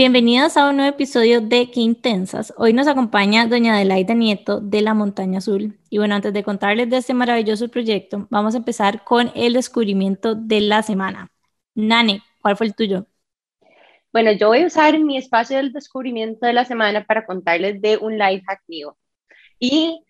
Bienvenidos a un nuevo episodio de Qué Intensas. Hoy nos acompaña doña Adelaida Nieto de la Montaña Azul. Y bueno, antes de contarles de este maravilloso proyecto, vamos a empezar con el descubrimiento de la semana. Nane, ¿cuál fue el tuyo? Bueno, yo voy a usar mi espacio del descubrimiento de la semana para contarles de un life hack mío. Y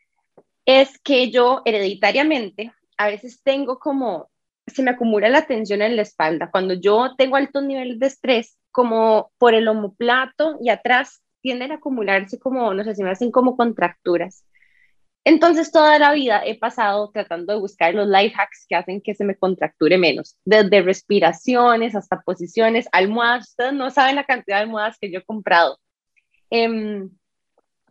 es que yo hereditariamente a veces tengo como, se me acumula la tensión en la espalda. Cuando yo tengo altos niveles de estrés, como por el omoplato y atrás tienden a acumularse como, no sé, se me hacen como contracturas. Entonces toda la vida he pasado tratando de buscar los life hacks que hacen que se me contracture menos, desde respiraciones hasta posiciones, almohadas, ustedes no saben la cantidad de almohadas que yo he comprado. Em,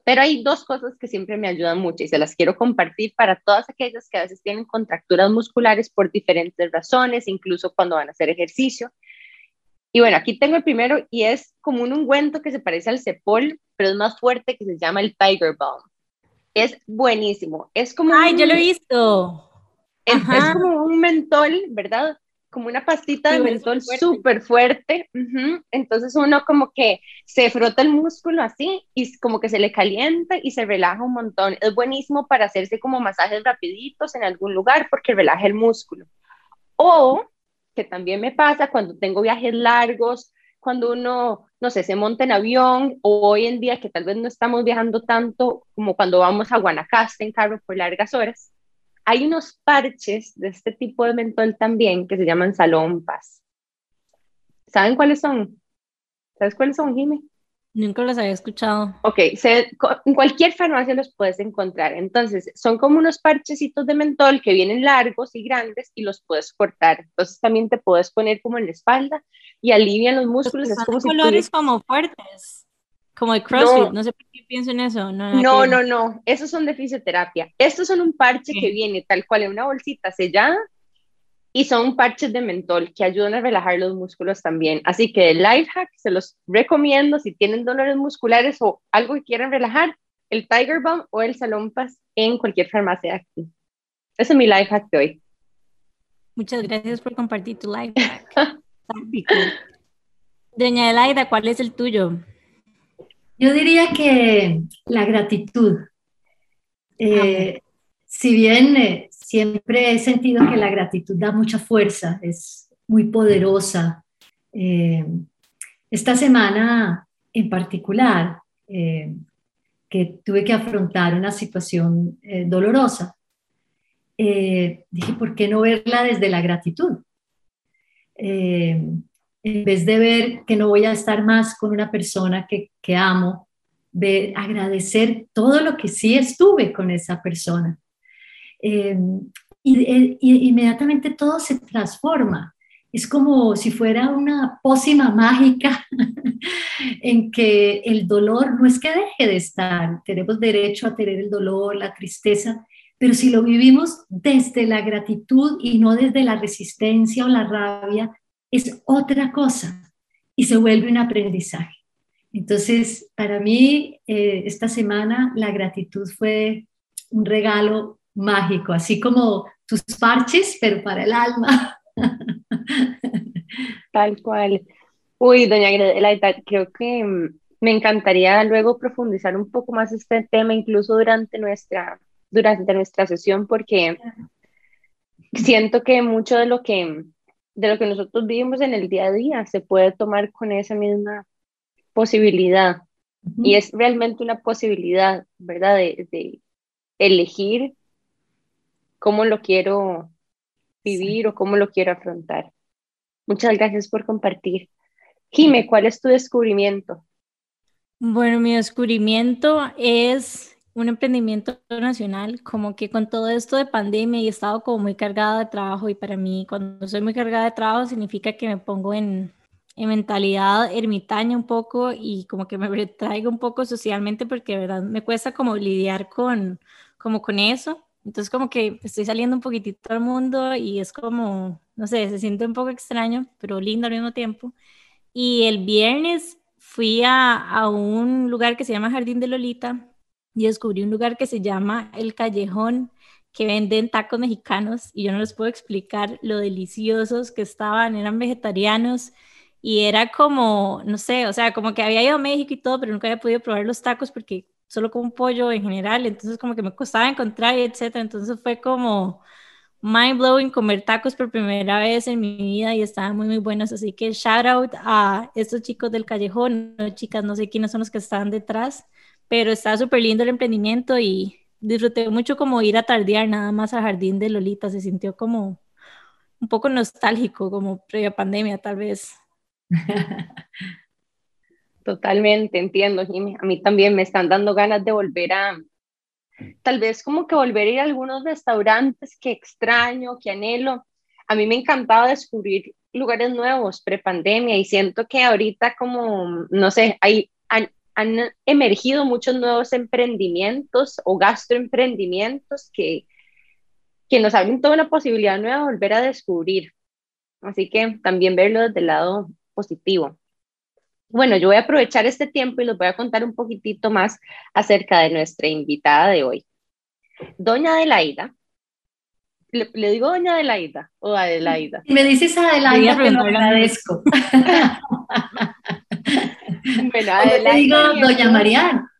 pero hay dos cosas que siempre me ayudan mucho y se las quiero compartir para todas aquellas que a veces tienen contracturas musculares por diferentes razones, incluso cuando van a hacer ejercicio. Y bueno, aquí tengo el primero y es como un ungüento que se parece al Cepol, pero es más fuerte que se llama el Tiger Balm. Es buenísimo. Es como. Ay, yo lo he visto. Es, como un mentol, ¿verdad? Como una pastita de mentol súper fuerte. Entonces uno como que se frota el músculo así y como que se le calienta y se relaja un montón. Es buenísimo para hacerse como masajes rapiditos en algún lugar porque relaja el músculo. O que también me pasa cuando tengo viajes largos, cuando uno, no sé, se monta en avión o hoy en día que tal vez no estamos viajando tanto como cuando vamos a Guanacaste en carro por largas horas. Hay unos parches de este tipo de mentol también que se llaman salompas. ¿Saben cuáles son? ¿Sabes cuáles son, Jimmy? Nunca los había escuchado. Ok, en cualquier farmacia los puedes encontrar. Entonces, son como unos parchecitos de mentol que vienen largos y grandes y los puedes cortar. Entonces, también te puedes poner como en la espalda y alivian los músculos. Son como colores como fuertes, como de CrossFit. No, sé por qué pienso en eso. No, no, no, no, Esos son de fisioterapia. Estos son un parche que viene tal cual en una bolsita sellada y son parches de mentol que ayudan a relajar los músculos también. Así que el life hack se los recomiendo si tienen dolores musculares o algo que quieran relajar, el Tiger Balm o el Salompas en cualquier farmacia aquí. Ese es mi life hack de hoy. Muchas gracias por compartir tu life hack. Doña Elaida, ¿cuál es el tuyo? Yo diría que la gratitud. Eh, si bien eh, siempre he sentido que la gratitud da mucha fuerza, es muy poderosa. Eh, esta semana en particular, eh, que tuve que afrontar una situación dolorosa, dije, ¿por qué no verla desde la gratitud? en vez de ver que no voy a estar más con una persona que, que amo, ver, agradecer todo lo que sí estuve con esa persona. Em, y, inmediatamente todo se transforma. Es como si fuera una pócima mágica en que el dolor no es que deje de estar, tenemos derecho a tener el dolor, la tristeza, pero si lo vivimos desde la gratitud y no desde la resistencia o la rabia, es otra cosa y se vuelve un aprendizaje. Entonces, para mí, eh, esta semana la gratitud fue un regalo mágico, así como tus parches, pero para el alma. Tal cual. Uy, doña Greta, creo que mm, me encantaría luego profundizar un poco más este tema, incluso durante nuestra, durante nuestra sesión, porque siento que mucho de lo que, de lo que nosotros vivimos en el día a día se puede tomar con esa misma posibilidad. Y es realmente una posibilidad, ¿verdad? De, de elegir cómo lo quiero vivir o cómo lo quiero afrontar. Muchas gracias por compartir. Jime, ¿cuál es tu descubrimiento? Bueno, mi descubrimiento es un emprendimiento nacional, como que con todo esto de pandemia y he estado como muy cargada de trabajo y para mí cuando soy muy cargada de trabajo significa que me pongo en, en mentalidad ermitaña un poco y como que me retraigo un poco socialmente porque de verdad me cuesta como lidiar con, como con eso entonces como que estoy saliendo un poquitito al mundo y es como, no sé, se siente un poco extraño, pero lindo al mismo tiempo. Y el viernes fui a, a un lugar que se llama Jardín de Lolita y descubrí un lugar que se llama El Callejón, que venden tacos mexicanos y yo no les puedo explicar lo deliciosos que estaban, eran vegetarianos y era como, no sé, o sea, como que había ido a México y todo, pero nunca había podido probar los tacos porque solo como pollo en general, entonces como que me costaba encontrar etcétera, entonces fue como mind blowing comer tacos por primera vez en mi vida y estaban muy muy buenos, así que shout out a estos chicos del callejón, no chicas, no sé quiénes son los que estaban detrás, pero está súper lindo el emprendimiento y disfruté mucho como ir a tardear nada más al jardín de Lolita, se sintió como un poco nostálgico, como previa pandemia tal vez. Totalmente, entiendo, Jimmy. A mí también me están dando ganas de volver a, tal vez como que volver a ir a algunos restaurantes que extraño, que anhelo. A mí me encantaba descubrir lugares nuevos pre-pandemia y siento que ahorita como, no sé, hay, han, emergido muchos nuevos emprendimientos o gastroemprendimientos que, que nos abren toda una posibilidad nueva de volver a descubrir. Así que también verlo desde el lado positivo. Bueno, yo voy a aprovechar este tiempo y les voy a contar un poquitito más acerca de nuestra invitada de hoy. Doña Adelaida. ¿Le, le digo Doña Adelaida o Adelaida? Si me dices Adelaida, te lo agradezco. bueno, Adelaida. Te digo Doña Mariana.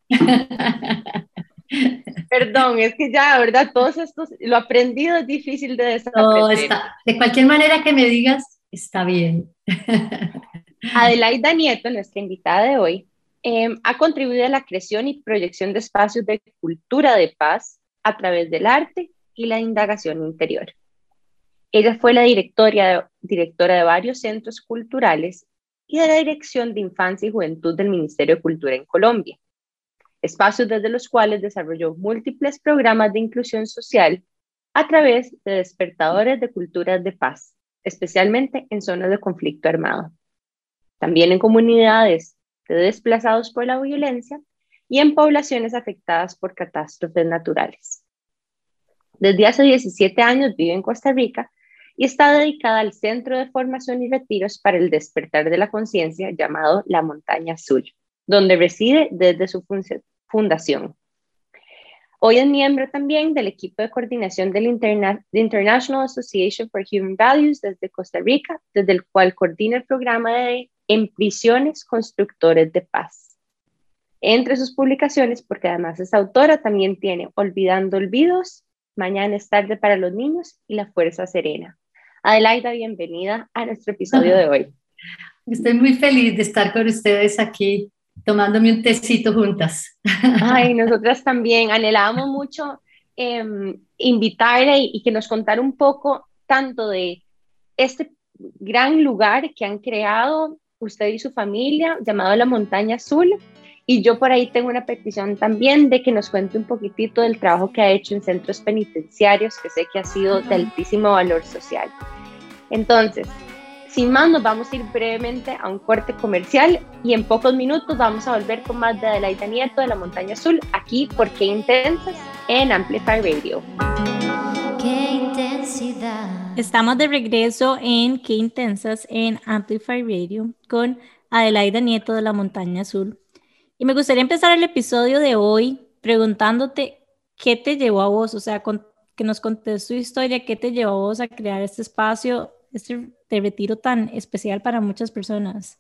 Perdón, es que ya, ¿verdad? Todos estos, lo aprendido es difícil de desaprender. No, está, de cualquier manera que me digas, está bien. Adelaida Nieto, nuestra invitada de hoy, eh, ha contribuido a la creación y proyección de espacios de cultura de paz a través del arte y la indagación interior. Ella fue la directora, directora de varios centros culturales y de la Dirección de Infancia y Juventud del Ministerio de Cultura en Colombia, espacios desde los cuales desarrolló múltiples programas de inclusión social a través de despertadores de culturas de paz, especialmente en zonas de conflicto armado también en comunidades de desplazados por la violencia y en poblaciones afectadas por catástrofes naturales. Desde hace 17 años vive en Costa Rica y está dedicada al Centro de Formación y Retiros para el Despertar de la Conciencia llamado La Montaña Azul, donde reside desde su fundación. Hoy es miembro también del equipo de coordinación del International Association for Human Values desde Costa Rica, desde el cual coordina el programa de en prisiones constructores de paz. Entre sus publicaciones, porque además es autora, también tiene Olvidando Olvidos, Mañana es tarde para los niños y La Fuerza Serena. Adelaida, bienvenida a nuestro episodio de hoy. Estoy muy feliz de estar con ustedes aquí tomándome un tecito juntas. Ay, nosotras también anhelábamos mucho eh, invitarle y, y que nos contara un poco tanto de este gran lugar que han creado usted y su familia, llamado La Montaña Azul. Y yo por ahí tengo una petición también de que nos cuente un poquitito del trabajo que ha hecho en centros penitenciarios, que sé que ha sido de altísimo valor social. Entonces, sin más, nos vamos a ir brevemente a un corte comercial y en pocos minutos vamos a volver con más de Adelaida Nieto de la Montaña Azul, aquí por Qué Intensas en Amplify Radio. Qué intensidad. Estamos de regreso en Qué Intensas en Amplify Radio con Adelaida Nieto de la Montaña Azul. Y me gustaría empezar el episodio de hoy preguntándote qué te llevó a vos, o sea, que nos contes tu historia, qué te llevó a vos a crear este espacio, este retiro tan especial para muchas personas.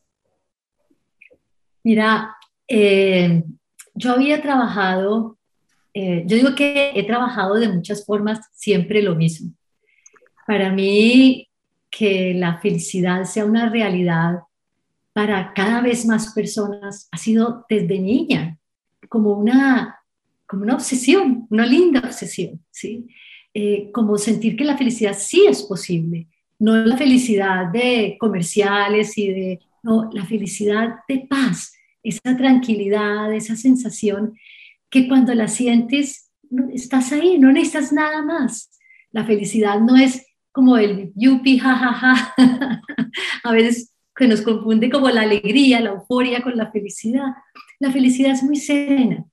Mira, eh, yo había trabajado, eh, yo digo que he trabajado de muchas formas siempre lo mismo. Para mí, que la felicidad sea una realidad para cada vez más personas ha sido desde niña, como una, como una obsesión, una linda obsesión, ¿sí? Eh, como sentir que la felicidad sí es posible, no la felicidad de comerciales y de, no, la felicidad de paz, esa tranquilidad, esa sensación que cuando la sientes, estás ahí, no necesitas nada más. La felicidad no es como el yupi, jajaja, a veces que nos confunde como la alegría, la euforia con la felicidad. La felicidad es muy serena,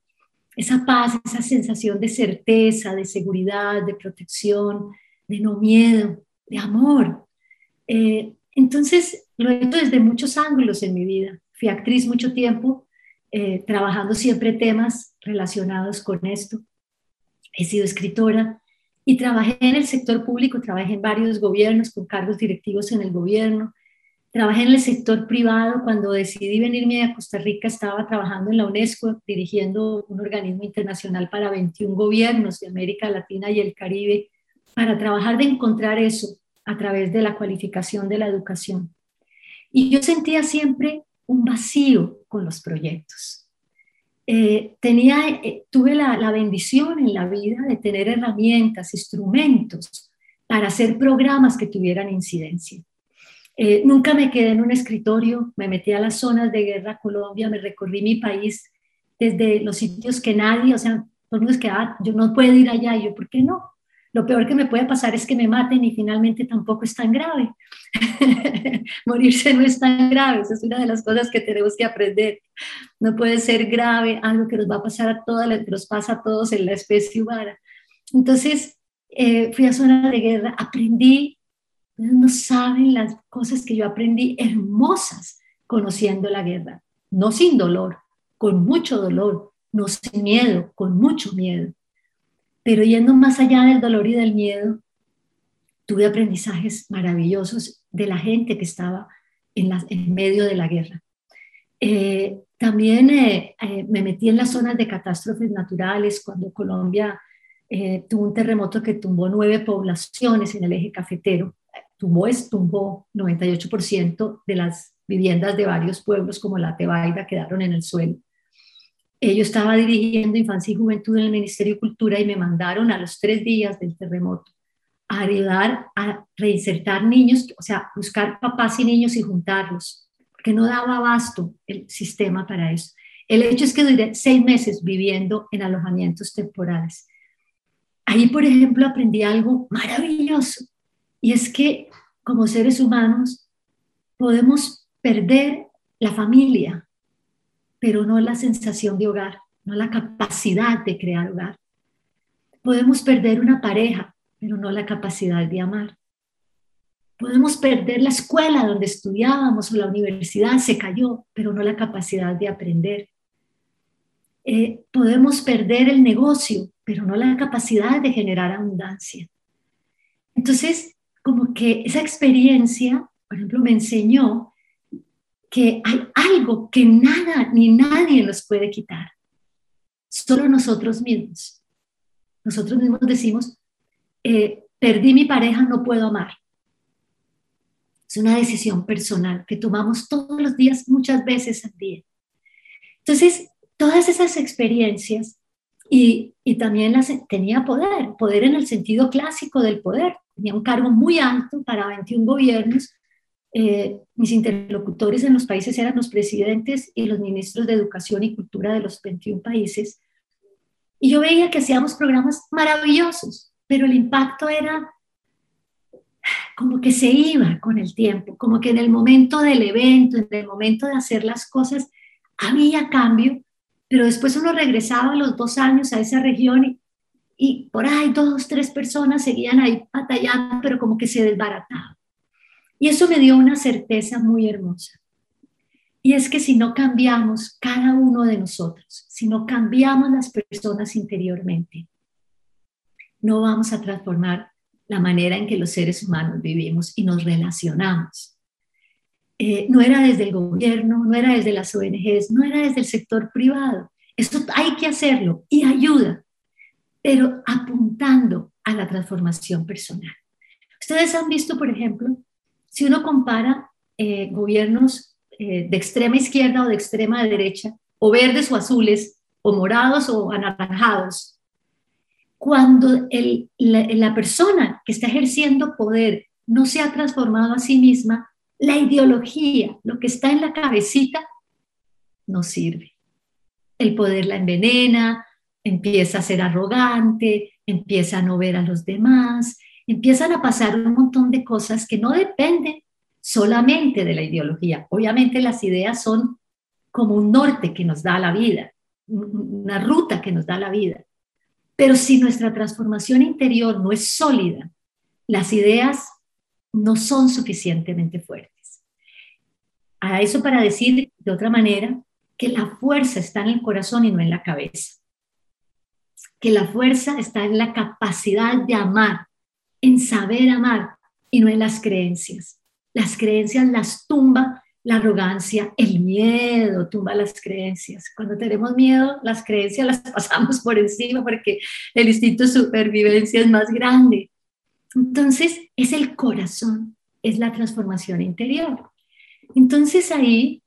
esa paz, esa sensación de certeza, de seguridad, de protección, de no miedo, de amor. Eh, entonces, lo he hecho desde muchos ángulos en mi vida. Fui actriz mucho tiempo, eh, trabajando siempre temas relacionados con esto. He sido escritora, y trabajé en el sector público, trabajé en varios gobiernos con cargos directivos en el gobierno, Trabajé en el sector privado. Cuando decidí venirme a Costa Rica, estaba trabajando en la UNESCO, dirigiendo un organismo internacional para 21 gobiernos de América Latina y el Caribe, para trabajar de encontrar eso a través de la cualificación de la educación. Y yo sentía siempre un vacío con los proyectos. Eh, tenía, eh, tuve la, la bendición en la vida de tener herramientas, instrumentos para hacer programas que tuvieran incidencia. Eh, nunca me quedé en un escritorio, me metí a las zonas de guerra Colombia, me recorrí mi país desde los sitios que nadie, o sea, todo el que ah, yo no puedo ir allá, yo, ¿por qué no? Lo peor que me puede pasar es que me maten y finalmente tampoco es tan grave. Morirse no es tan grave, esa es una de las cosas que tenemos que aprender. No puede ser grave algo que nos va a pasar a todas, que pasa a todos en la especie humana. Entonces, eh, fui a zona de guerra, aprendí no saben las cosas que yo aprendí hermosas conociendo la guerra, no sin dolor, con mucho dolor, no sin miedo, con mucho miedo. Pero yendo más allá del dolor y del miedo, tuve aprendizajes maravillosos de la gente que estaba en, medio de la guerra. Eh, también eh, eh, me metí en las zonas de catástrofes naturales cuando Colombia tuvo un terremoto que tumbó nueve poblaciones en el eje cafetero tumbó, tumbó 98% de las viviendas de varios pueblos como la Tebaida quedaron en el suelo. Yo estaba dirigiendo infancia y juventud en el Ministerio de Cultura y me mandaron a los tres días del terremoto a ayudar a reinsertar niños, o sea, buscar papás y niños y juntarlos, porque no daba abasto el sistema para eso. El hecho es que duré seis meses viviendo en alojamientos temporales. Ahí, por ejemplo, aprendí algo maravilloso y es que como seres humanos podemos perder la familia, pero no la sensación de hogar, no la capacidad de crear hogar. Podemos perder una pareja, pero no la capacidad de amar. Podemos perder la escuela donde estudiábamos o la universidad se cayó, pero no la capacidad de aprender. Eh, podemos perder el negocio, pero no la capacidad de generar abundancia. Entonces, como que esa experiencia, por ejemplo, me enseñó que hay algo que nada ni nadie nos puede quitar, solo nosotros mismos. Nosotros mismos decimos, eh, perdí mi pareja, no puedo amar. Es una decisión personal que tomamos todos los días, muchas veces al día. Entonces, todas esas experiencias y, y también las, tenía poder, poder en el sentido clásico del poder, tenía un cargo muy alto para 21 gobiernos. Eh, mis interlocutores en los países eran los presidentes y los ministros de Educación y Cultura de los 21 países. Y yo veía que hacíamos programas maravillosos, pero el impacto era como que se iba con el tiempo, como que en el momento del evento, en el momento de hacer las cosas, había cambio, pero después uno regresaba a los dos años a esa región y, y por ahí dos, tres personas seguían ahí batallando, pero como que se desbarataba. Y eso me dio una certeza muy hermosa. Y es que si no cambiamos cada uno de nosotros, si no cambiamos las personas interiormente, no vamos a transformar la manera en que los seres humanos vivimos y nos relacionamos. Eh, no era desde el gobierno, no era desde las ONGs, no era desde el sector privado. Esto hay que hacerlo y ayuda, pero apuntando a la transformación personal. Ustedes han visto, por ejemplo, si uno compara eh, gobiernos eh, de extrema izquierda o de extrema derecha, o verdes o azules, o morados o anaranjados, cuando la persona que está ejerciendo poder no se ha transformado a sí misma, la ideología, lo que está en la cabecita, no sirve. El poder la envenena, empieza a ser arrogante, empieza a no ver a los demás, empiezan a pasar un montón de cosas que no dependen solamente de la ideología. Obviamente las ideas son como un norte que nos da la vida, una ruta que nos da la vida. Pero si nuestra transformación interior no es sólida, las ideas no son suficientemente fuertes. A eso para decir de otra manera que la fuerza está en el corazón y no en la cabeza que la fuerza está en la capacidad de amar, en saber amar y no en las creencias. Las creencias las tumba la arrogancia, el miedo tumba las creencias. Cuando tenemos miedo, las creencias las pasamos por encima porque el instinto de supervivencia es más grande. Entonces, es el corazón, es la transformación interior. Entonces ahí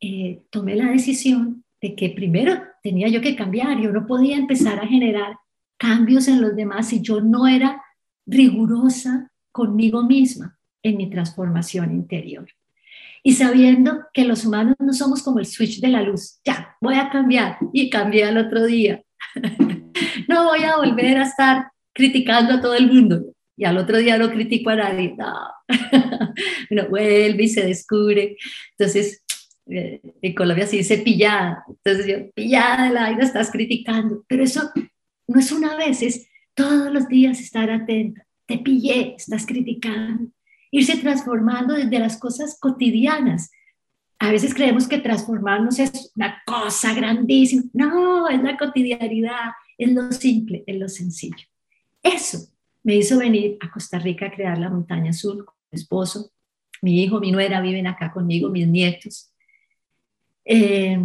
eh, tomé la decisión de que primero tenía yo que cambiar, yo no podía empezar a generar cambios en los demás si yo no era rigurosa conmigo misma en mi transformación interior y sabiendo que los humanos no somos como el switch de la luz. Ya, voy a cambiar y cambié al otro día. no voy a volver a estar criticando a todo el mundo y al otro día no critico a nadie. No. bueno, vuelve y se descubre. Entonces, eh, en Colombia se dice pillada. Entonces yo, pillada la vida, estás criticando. Pero eso no es una vez, es todos los días estar atenta. Te pillé, estás criticando irse transformando desde las cosas cotidianas. A veces creemos que transformarnos es una cosa grandísima. No, es la cotidianidad, es lo simple, es lo sencillo. Eso me hizo venir a Costa Rica a crear la Montaña Azul con mi esposo. Mi hijo, mi nuera viven acá conmigo, mis nietos. Eh,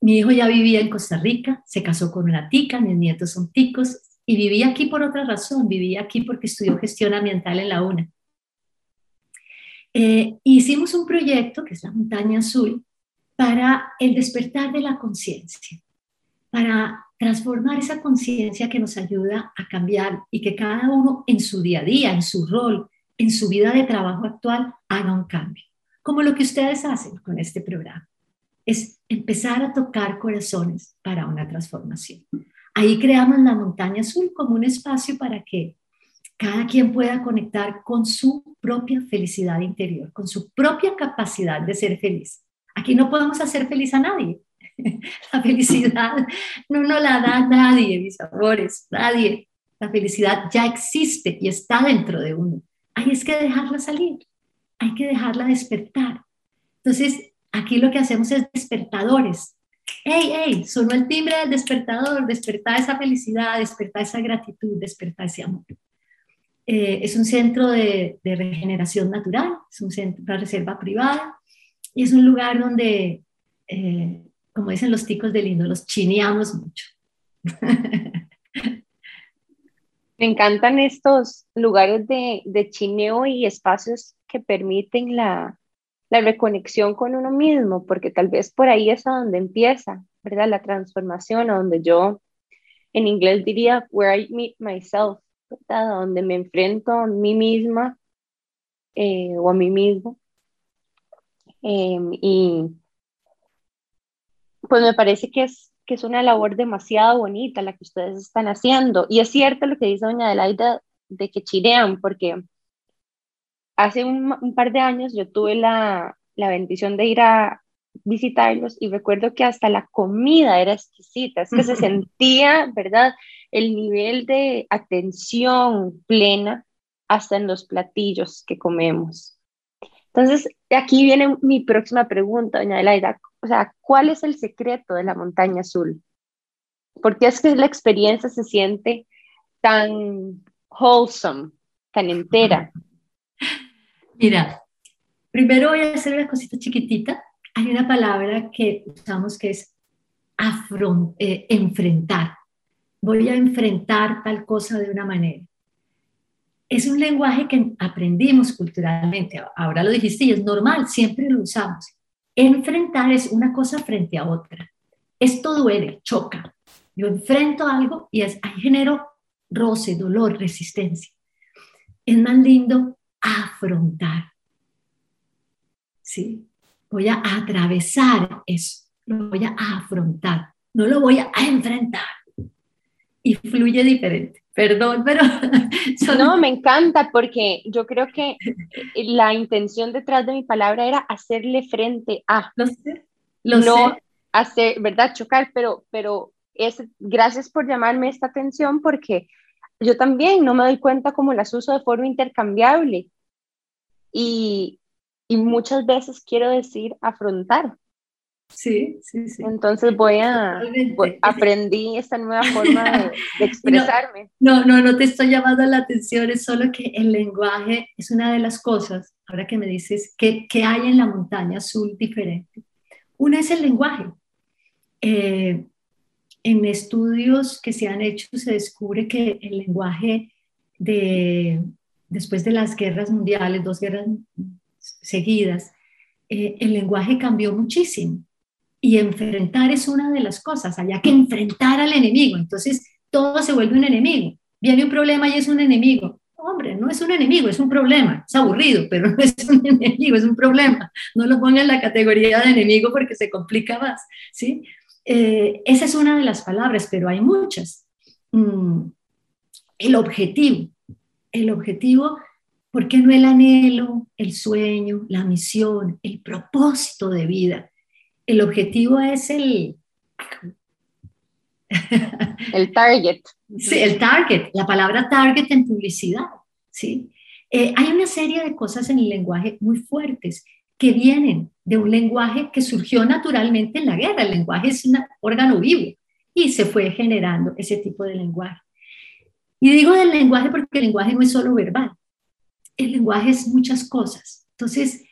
mi hijo ya vivía en Costa Rica, se casó con una tica, mis nietos son ticos, y vivía aquí por otra razón, vivía aquí porque estudió gestión ambiental en la UNA. Eh, hicimos un proyecto, que es la Montaña Azul, para el despertar de la conciencia, para transformar esa conciencia que nos ayuda a cambiar y que cada uno en su día a día, en su rol, en su vida de trabajo actual, haga un cambio. Como lo que ustedes hacen con este programa. Es empezar a tocar corazones para una transformación. Ahí creamos la montaña azul como un espacio para que cada quien pueda conectar con su propia felicidad interior, con su propia capacidad de ser feliz. Aquí no podemos hacer feliz a nadie. La felicidad no nos la da nadie, mis amores, nadie. La felicidad ya existe y está dentro de uno. Hay es que dejarla salir, hay que dejarla despertar. Entonces, aquí lo que hacemos es despertadores. ¡Ey, ey! Sonó el timbre del despertador, despertar esa felicidad, despertar esa gratitud, despertar ese amor. Eh, es un centro de, regeneración natural, es un centro, una reserva privada y es un lugar donde, eh, como dicen los ticos de lindo, los chineamos mucho. Me encantan estos lugares de, de chineo y espacios que permiten la, la reconexión con uno mismo, porque tal vez por ahí es a donde empieza, ¿verdad? La transformación, a donde yo en inglés diría, where I meet myself, donde me enfrento a mí misma eh, o a mí mismo. Em, y pues me parece que es, que es una labor demasiado bonita la que ustedes están haciendo. Y es cierto lo que dice doña Adelaida de que chirean, porque hace un, un par de años yo tuve la, la bendición de ir a visitarlos y recuerdo que hasta la comida era exquisita, es que se sentía, ¿verdad? el nivel de atención plena hasta en los platillos que comemos. Entonces, aquí viene mi próxima pregunta, doña Elaida. O sea, ¿cuál es el secreto de la montaña azul? ¿Por qué es que la experiencia se siente tan wholesome, tan entera? Mira, primero voy a hacer una cosita chiquitita. Hay una palabra que usamos que es eh, enfrentar voy a enfrentar tal cosa de una manera. Es un lenguaje que aprendimos culturalmente, ahora lo dijiste y es normal, siempre lo usamos. Enfrentar es una cosa frente a otra. Esto duele, choca. Yo enfrento algo y es, ahí genero roce, dolor, resistencia. Es más lindo afrontar. ¿Sí? Voy a atravesar eso, lo voy a afrontar, no lo voy a enfrentar y fluye diferente. Perdón, pero... No, me encanta porque yo creo que la intención detrás de mi palabra era hacerle frente a... Lo sé, lo no hacer, ¿verdad? Chocar, pero, pero es, gracias por llamarme esta atención porque yo también no me doy cuenta cómo las uso de forma intercambiable. Y, y muchas veces quiero decir afrontar, Sí, sí, sí. Entonces voy a, aprendí esta nueva forma de, expresarme. No, no, no te estoy llamando la atención, es solo que el lenguaje es una de las cosas, ahora que me dices, que, que hay en la montaña azul diferente. Una es el lenguaje. Eh, en estudios que se han hecho se descubre que el lenguaje de, después de las guerras mundiales, dos guerras seguidas, eh, el lenguaje cambió muchísimo. Y enfrentar es una de las cosas, había que enfrentar al enemigo, entonces todo se vuelve un enemigo. Viene un problema y es un enemigo. Hombre, no es un enemigo, es un problema. Es aburrido, pero no es un enemigo, es un problema. No lo ponga en la categoría de enemigo porque se complica más. ¿sí? Eh, esa es una de las palabras, pero hay muchas. Mm, el objetivo. El objetivo, ¿por qué no el anhelo, el sueño, la misión, el propósito de vida? El objetivo es el... el target. Sí, el target, la palabra target en publicidad. ¿sí? Eh, hay una serie de cosas en el lenguaje muy fuertes que vienen de un lenguaje que surgió naturalmente en la guerra. El lenguaje es un órgano vivo y se fue generando ese tipo de lenguaje. Y digo del lenguaje porque el lenguaje no es solo verbal, el lenguaje es muchas cosas. Entonces,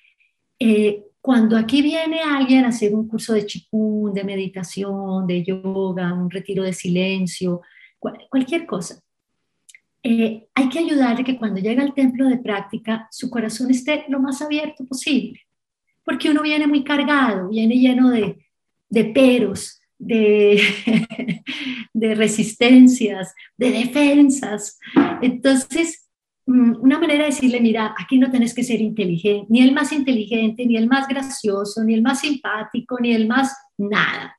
eh, cuando aquí viene alguien a hacer un curso de chikun, de meditación, de yoga, un retiro de silencio, cualquier cosa, eh, hay que ayudarle que cuando llega al templo de práctica, su corazón esté lo más abierto posible porque uno viene muy cargado, viene lleno de, de peros, de, de resistencias, de defensas. Entonces, mm, una manera de decirle, mira, aquí no tenés que ser inteligente, ni el más inteligente, ni el más gracioso, ni el más simpático, ni el más nada.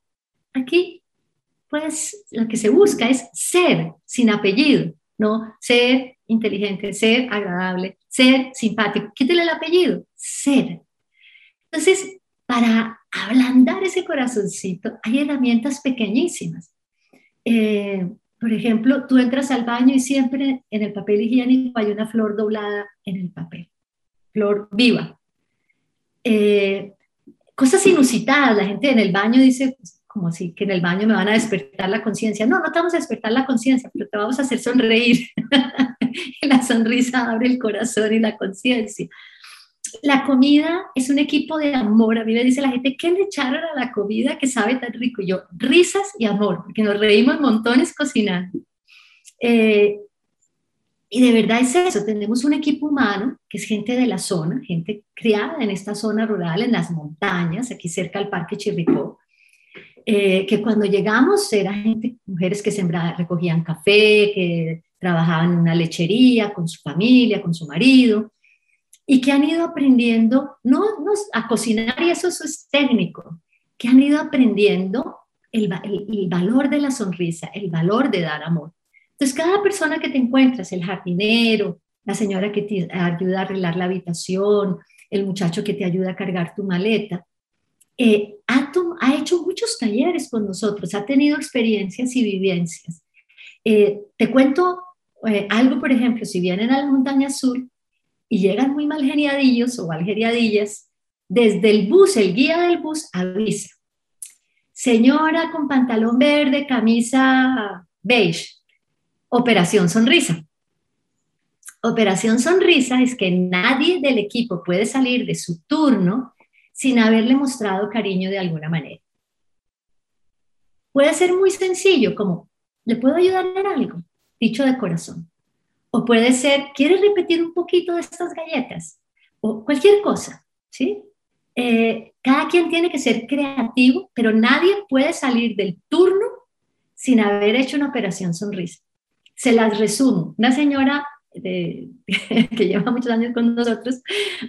Aquí, pues, lo que se busca es ser sin apellido, ¿no? Ser inteligente, ser agradable, ser simpático. Quítale el apellido, ser. Entonces, para ablandar ese corazoncito, hay herramientas pequeñísimas. Eh, por ejemplo, tú entras al baño y siempre en el papel higiénico hay una flor doblada en el papel, flor viva. Eh, cosas inusitadas, la gente en el baño dice, pues, como así, que en el baño me van a despertar la conciencia. No, no te vamos a despertar la conciencia, pero te vamos a hacer sonreír. la sonrisa abre el corazón y la conciencia la comida es un equipo de amor. A mí me dice la gente, ¿qué le echaron a la comida que sabe tan rico? Yo, risas y amor, porque nos reímos montones cocinando. Eh, y de verdad es eso, tenemos un equipo humano, que es gente de la zona, gente criada en esta zona rural, en las montañas, aquí cerca del Parque Chirripó, eh, que cuando llegamos eran gente, mujeres que sembraban, recogían café, que trabajaban en una lechería con su familia, con su marido, y que han ido aprendiendo, no, no a cocinar y eso, es técnico, que han ido aprendiendo el, el, valor de la sonrisa, el valor de dar amor. Entonces, cada persona que te encuentras, el jardinero, la señora que te ayuda a arreglar la habitación, el muchacho que te ayuda a cargar tu maleta, eh, ha, ha, hecho muchos talleres con nosotros, ha tenido experiencias y vivencias. Eh, te cuento eh, algo, por ejemplo, si vienen a la montaña sur, y llegan muy mal geniadillos o mal geniadillas, desde el bus, el guía del bus avisa. Señora con pantalón verde, camisa beige, operación sonrisa. Operación sonrisa es que nadie del equipo puede salir de su turno sin haberle mostrado cariño de alguna manera. Puede ser muy sencillo, como, ¿le puedo ayudar en algo? Dicho de corazón. O puede ser, ¿quieres repetir un poquito de estas galletas? O cualquier cosa, ¿sí? Eh, cada quien tiene que ser creativo, pero nadie puede salir del turno sin haber hecho una operación sonrisa. Se las resumo. Una señora que lleva muchos años con nosotros,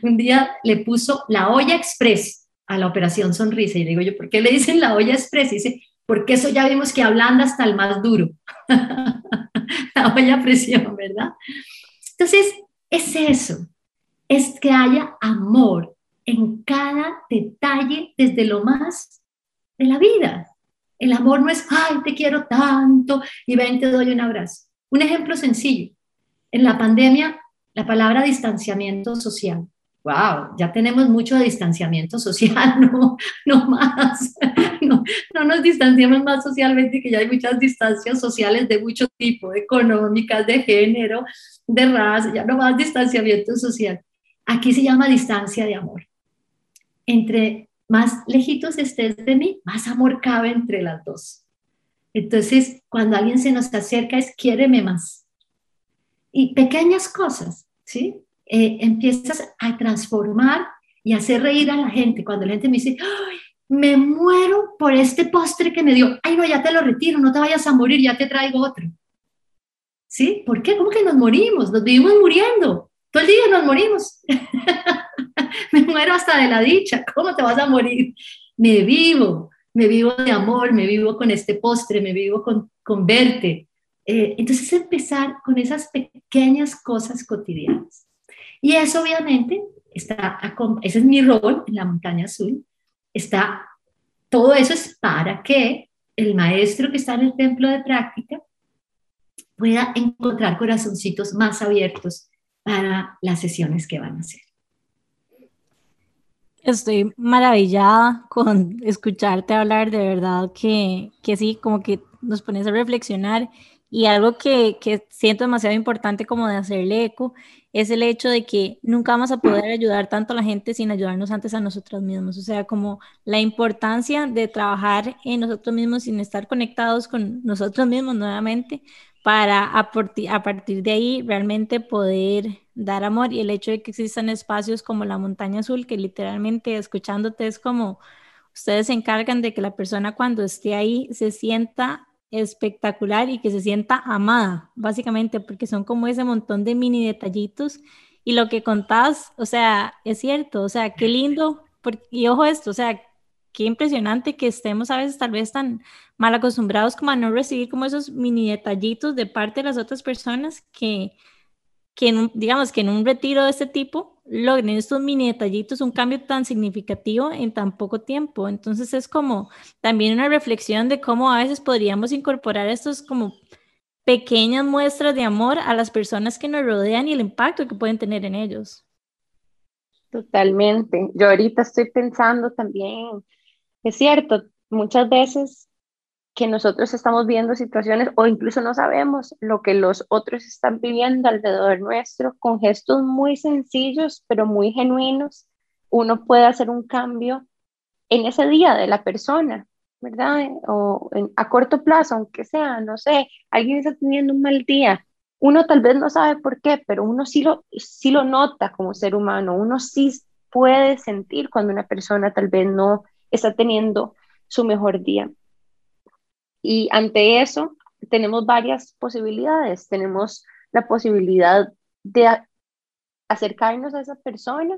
un día le puso la olla express a la operación sonrisa. Y le digo yo, ¿por qué le dicen la olla express? Y dice, porque eso ya vimos que ablanda hasta el más duro. la olla presión, ¿verdad? Entonces, es eso, es que haya amor en cada detalle desde lo más de la vida. El amor no es, ay, te quiero tanto y ven, te doy un abrazo. Un ejemplo sencillo. En la pandemia, la palabra distanciamiento social. Wow, ya tenemos mucho distanciamiento social, no, no más, no, no, nos distanciamos más socialmente, que ya hay muchas distancias sociales de mucho tipo, económicas, de género, de raza, ya no más distanciamiento social. Aquí se llama distancia de amor. Entre más lejitos estés de mí, más amor cabe entre las dos. Entonces, cuando alguien se nos acerca es quiéreme más. Y pequeñas cosas, ¿sí? Eh, empiezas a transformar y hacer reír a la gente. Cuando la gente me dice, Ay, me muero por este postre que me dio, ay, no, ya te lo retiro, no te vayas a morir, ya te traigo otro. ¿Sí? ¿Por qué? ¿Cómo que nos morimos? Nos vivimos muriendo. Todo el día nos morimos. me muero hasta de la dicha. ¿Cómo te vas a morir? Me vivo, me vivo de amor, me vivo con este postre, me vivo con, con verte. Eh, entonces empezar con esas pequeñas cosas cotidianas. Y eso obviamente está, ese es mi rol en la montaña azul, está, todo eso es para que el maestro que está en el templo de práctica pueda encontrar corazoncitos más abiertos para las sesiones que van a hacer. Estoy maravillada con escucharte hablar, de verdad que, que sí, como que nos pones a reflexionar y algo que, que siento demasiado importante como de hacerle eco es el hecho de que nunca vamos a poder ayudar tanto a la gente sin ayudarnos antes a nosotros mismos. O sea, como la importancia de trabajar en nosotros mismos sin estar conectados con nosotros mismos nuevamente para a, a partir de ahí realmente poder dar amor y el hecho de que existan espacios como la montaña azul que literalmente escuchándote es como ustedes se encargan de que la persona cuando esté ahí se sienta espectacular y que se sienta amada, básicamente, porque son como ese montón de mini detallitos. Y lo que contás, o sea, es cierto, o sea, qué lindo, y ojo esto, o sea, qué impresionante que estemos a veces tal vez tan mal acostumbrados como a no recibir como esos mini detallitos de parte de las otras personas que, que digamos que en un retiro de este tipo logren estos mini detallitos un cambio tan significativo en tan poco tiempo. Entonces es como también una reflexión de cómo a veces podríamos incorporar estos como pequeñas muestras de amor a las personas que nos rodean y el impacto que pueden tener en ellos. Totalmente. Yo ahorita estoy pensando también, es cierto, muchas veces que nosotros estamos viendo situaciones o incluso no sabemos lo que los otros están viviendo alrededor nuestro, con gestos muy sencillos pero muy genuinos, uno puede hacer un cambio en ese día de la persona, ¿verdad? O a corto plazo, aunque sea, no sé, alguien está teniendo un mal día, uno tal vez no sabe por qué, pero uno sí lo, sí lo nota como ser humano, uno sí puede sentir cuando una persona tal vez no está teniendo su mejor día. Y ante eso tenemos varias posibilidades. Tenemos la posibilidad de acercarnos a esa persona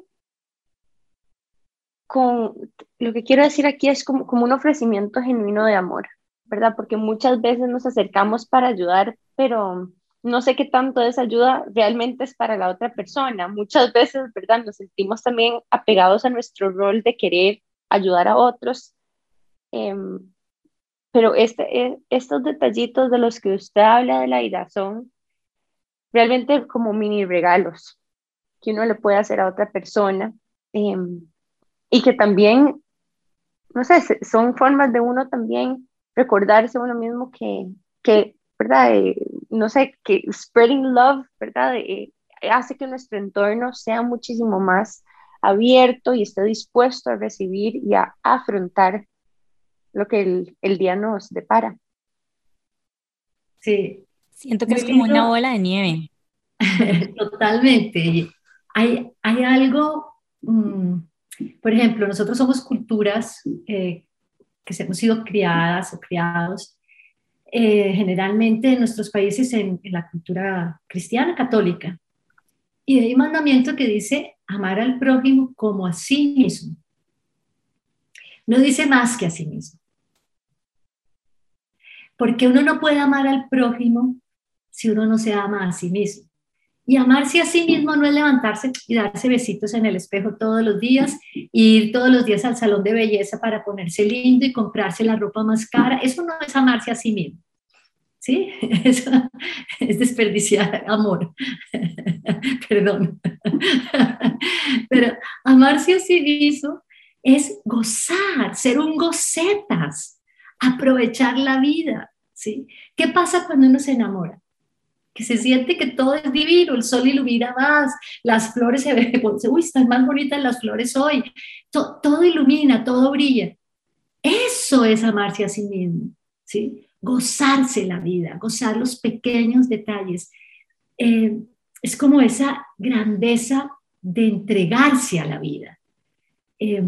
con, lo que quiero decir aquí es como, como un ofrecimiento genuino de amor, ¿verdad? Porque muchas veces nos acercamos para ayudar, pero no sé qué tanto de esa ayuda realmente es para la otra persona. Muchas veces, ¿verdad? Nos sentimos también apegados a nuestro rol de querer ayudar a otros, em, pero este, eh, estos detallitos de los que usted habla de la ira son realmente como mini regalos que uno le puede hacer a otra persona em, y que también, no sé, son formas de uno también recordarse a uno mismo que, que ¿verdad? Eh, no sé, que spreading love, ¿verdad? Eh, hace que nuestro entorno sea muchísimo más abierto y esté dispuesto a recibir y a afrontar lo que el, día nos depara. Sí. Siento que es como una bola de nieve. Totalmente. Hay, hay algo, mm, por ejemplo, nosotros somos culturas eh, que hemos sido criadas o criados eh, generalmente en nuestros países en, en, la cultura cristiana católica. Y hay un mandamiento que dice amar al prójimo como a sí mismo. No dice más que a sí mismo porque uno no puede amar al prójimo si uno no se ama a sí mismo. Y amarse a sí mismo no es levantarse y darse besitos en el espejo todos los días, ir todos los días al salón de belleza para ponerse lindo y comprarse la ropa más cara. Eso no es amarse a sí mismo. ¿sí? Eso es desperdiciar amor. Perdón. Pero amarse a sí mismo es gozar, ser un gocetas, aprovechar la vida, ¿sí? ¿Qué pasa cuando uno se enamora? Que se siente que todo es divino, el sol ilumina más, las flores se ven, uy, están más bonitas las flores hoy, todo, ilumina, todo brilla. Eso es amarse a sí mismo, ¿sí? Gozarse la vida, gozar los pequeños detalles. Eh, es como esa grandeza de entregarse a la vida. Eh,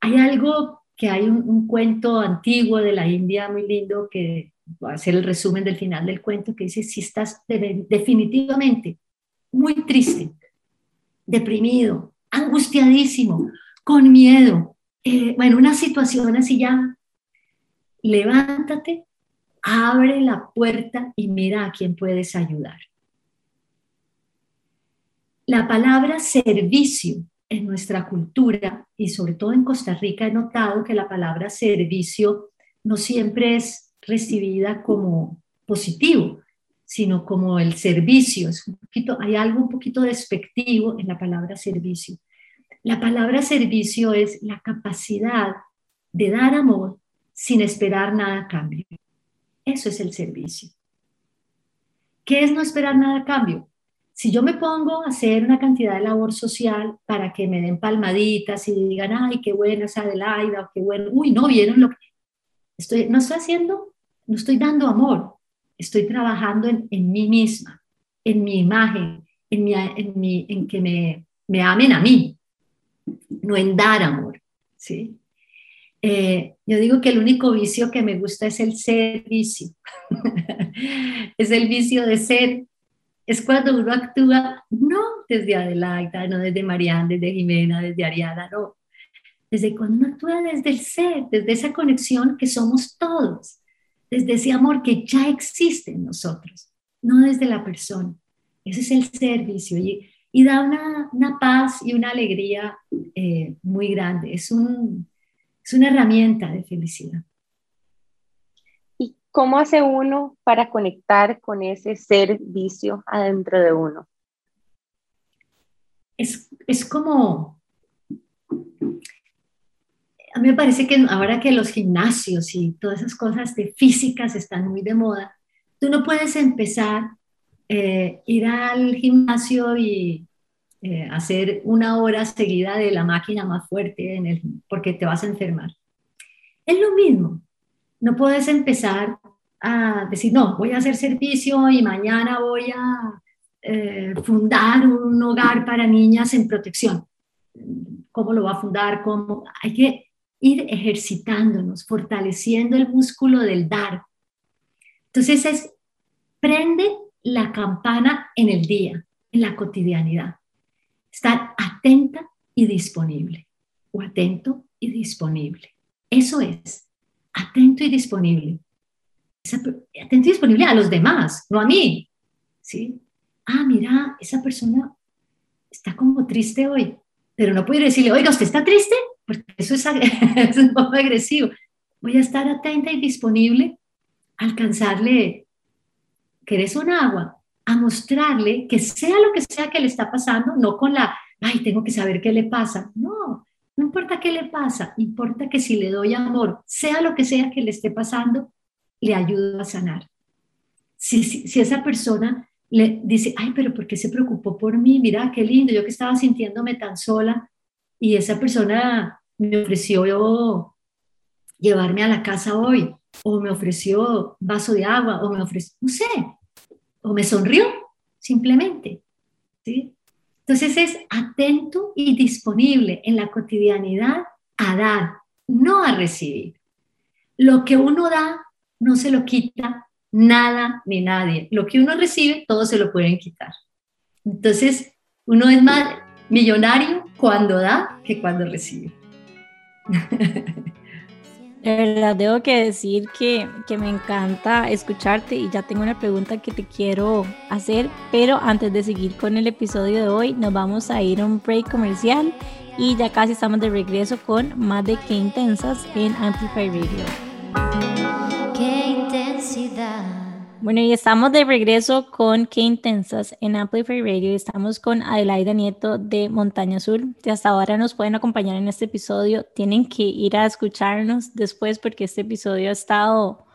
hay algo que hay un, cuento antiguo de la India muy lindo que voy a hacer el resumen del final del cuento que dice, si estás definitivamente muy triste, deprimido, angustiadísimo, con miedo, eh, bueno, una situación así ya, levántate, abre la puerta y mira a quién puedes ayudar. La palabra servicio en nuestra cultura y sobre todo en Costa Rica he notado que la palabra servicio no siempre es recibida como positivo, sino como el servicio. Hay algo un poquito despectivo en la palabra servicio. La palabra servicio es la capacidad de dar amor sin esperar nada a cambio. Eso es el servicio. ¿Qué es no esperar nada a cambio? Si yo me pongo a hacer una cantidad de labor social para que me den palmaditas y digan, ay, qué buena esa Adelaida, o qué bueno, uy, no vieron lo que estoy, no estoy haciendo, no estoy dando amor, estoy trabajando en, mí misma, en mi imagen, en, mi, en, mi, en que me, me amen a mí, no en dar amor, ¿sí? Eh, yo digo que el único vicio que me gusta es el servicio, es el vicio de ser es cuando uno actúa no desde Adelaida, no desde Marianne, desde Jimena, desde Ariana, no. Desde cuando uno actúa desde el ser, desde esa conexión que somos todos, desde ese amor que ya existe en nosotros, no desde la persona. Ese es el servicio y, y da una, una, paz y una alegría eh, muy grande. Es, un, es una herramienta de felicidad. ¿Cómo hace uno para conectar con ese servicio adentro de uno? Es, es como, a mí me parece que ahora que los gimnasios y todas esas cosas de físicas están muy de moda, tú no puedes empezar eh, ir al gimnasio y eh, hacer una hora seguida de la máquina más fuerte en el, porque te vas a enfermar. Es lo mismo. No puedes empezar a decir, no, voy a hacer servicio y mañana voy a eh, fundar un hogar para niñas en protección. ¿Cómo lo va a fundar? ¿Cómo? Hay que ir ejercitándonos, fortaleciendo el músculo del dar. Entonces es, prende la campana en el día, en la cotidianidad. Estar atenta y disponible, o atento y disponible. Eso es, atento y disponible atento disponible a los demás, no a mí. ¿sí? Ah, mira, esa persona está como triste hoy, pero no puedo decirle, oiga, ¿usted está triste? Porque eso es, es un poco agresivo. Voy a estar atenta y disponible a alcanzarle, ¿querés un agua? A mostrarle que sea lo que sea que le está pasando, no con la, ay, tengo que saber qué le pasa. No, no importa qué le pasa, importa que si le doy amor, sea lo que sea que le esté pasando, le ayudo a sanar. Si, si, esa persona le dice, ay, pero ¿por qué se preocupó por mí? Mira, qué lindo, yo que estaba sintiéndome tan sola y esa persona me ofreció llevarme a la casa hoy, o me ofreció vaso de agua, o me ofreció, no sé, o me sonrió, simplemente. ¿sí? Entonces es atento y disponible en la cotidianidad a dar, no a recibir. Lo que uno da no se lo quita nada ni nadie. Lo que uno recibe, todo se lo pueden quitar. Entonces, uno es más millonario cuando da que cuando recibe. De verdad, debo que decir que, que, me encanta escucharte y ya tengo una pregunta que te quiero hacer, pero antes de seguir con el episodio de hoy, nos vamos a ir a un break comercial y ya casi estamos de regreso con más de que intensas en Amplify Radio. Bueno, y estamos de regreso con Qué Intensas en Amplify Radio. Estamos con Adelaida Nieto de Montaña Azul. Que hasta ahora nos pueden acompañar en este episodio. Tienen que ir a escucharnos después porque este episodio ha estado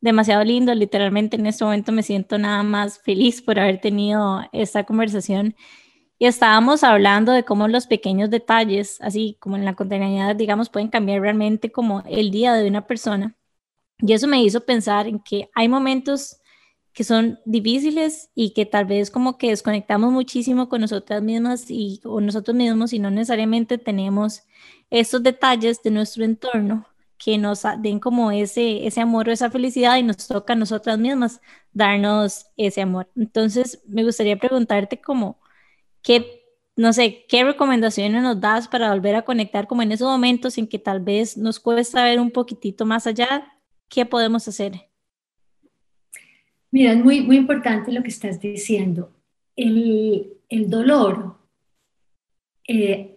demasiado lindo. Literalmente en este momento me siento nada más feliz por haber tenido esta conversación. Y estábamos hablando de cómo los pequeños detalles, así como en la cotidianidad, digamos, pueden cambiar realmente como el día de una persona. Y eso me hizo pensar en que hay momentos que son difíciles y que tal vez como que desconectamos muchísimo con nosotras mismas y con nosotros mismos y no necesariamente tenemos estos detalles de nuestro entorno que nos den como ese, ese amor o esa felicidad y nos toca a nosotras mismas darnos ese amor. Entonces, me gustaría preguntarte como, ¿qué, no sé, qué recomendaciones nos das para volver a conectar como en esos momentos en que tal vez nos cuesta ver un poquitito más allá? ¿Qué podemos hacer? Mira, es muy, muy importante lo que estás diciendo. El, el dolor eh,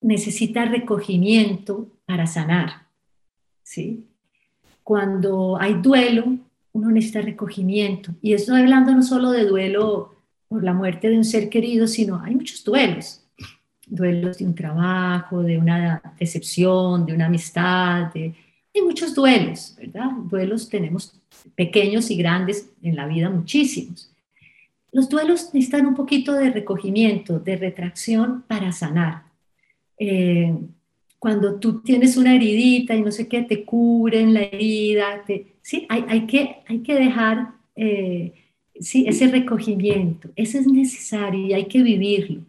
necesita recogimiento para sanar. ¿sí? Cuando hay duelo, uno necesita recogimiento. Y estoy hablando no solo de duelo por la muerte de un ser querido, sino hay muchos duelos. Duelos de un trabajo, de una decepción, de una amistad. De... Hay muchos duelos, ¿verdad? Duelos tenemos pequeños y grandes en la vida, muchísimos. Los duelos necesitan un poquito de recogimiento, de retracción para sanar. Eh, cuando tú tienes una heridita y no sé qué, te cubren la herida, sí, hay, que, hay que dejar eh, sí, ese recogimiento, eso es necesario y hay que vivirlo.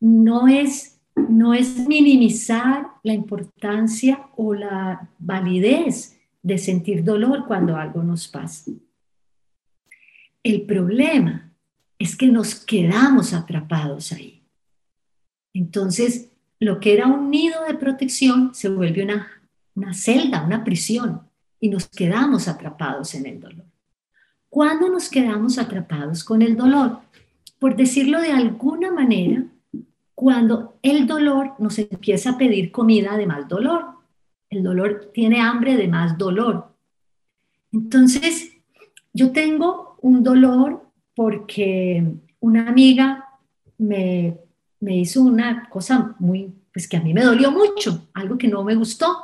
No es, no es minimizar la importancia o la validez de sentir dolor cuando algo nos pasa. El problema es que nos quedamos atrapados ahí. Entonces, lo que era un nido de protección se vuelve una, una celda, una prisión, y nos quedamos atrapados en el dolor. ¿Cuándo nos quedamos atrapados con el dolor? Por decirlo de alguna manera, cuando el dolor nos empieza a pedir comida de más dolor. El dolor tiene hambre de más dolor. Entonces, yo tengo un dolor porque una amiga me me hizo una cosa muy, pues que a mí me dolió mucho, algo que no me gustó.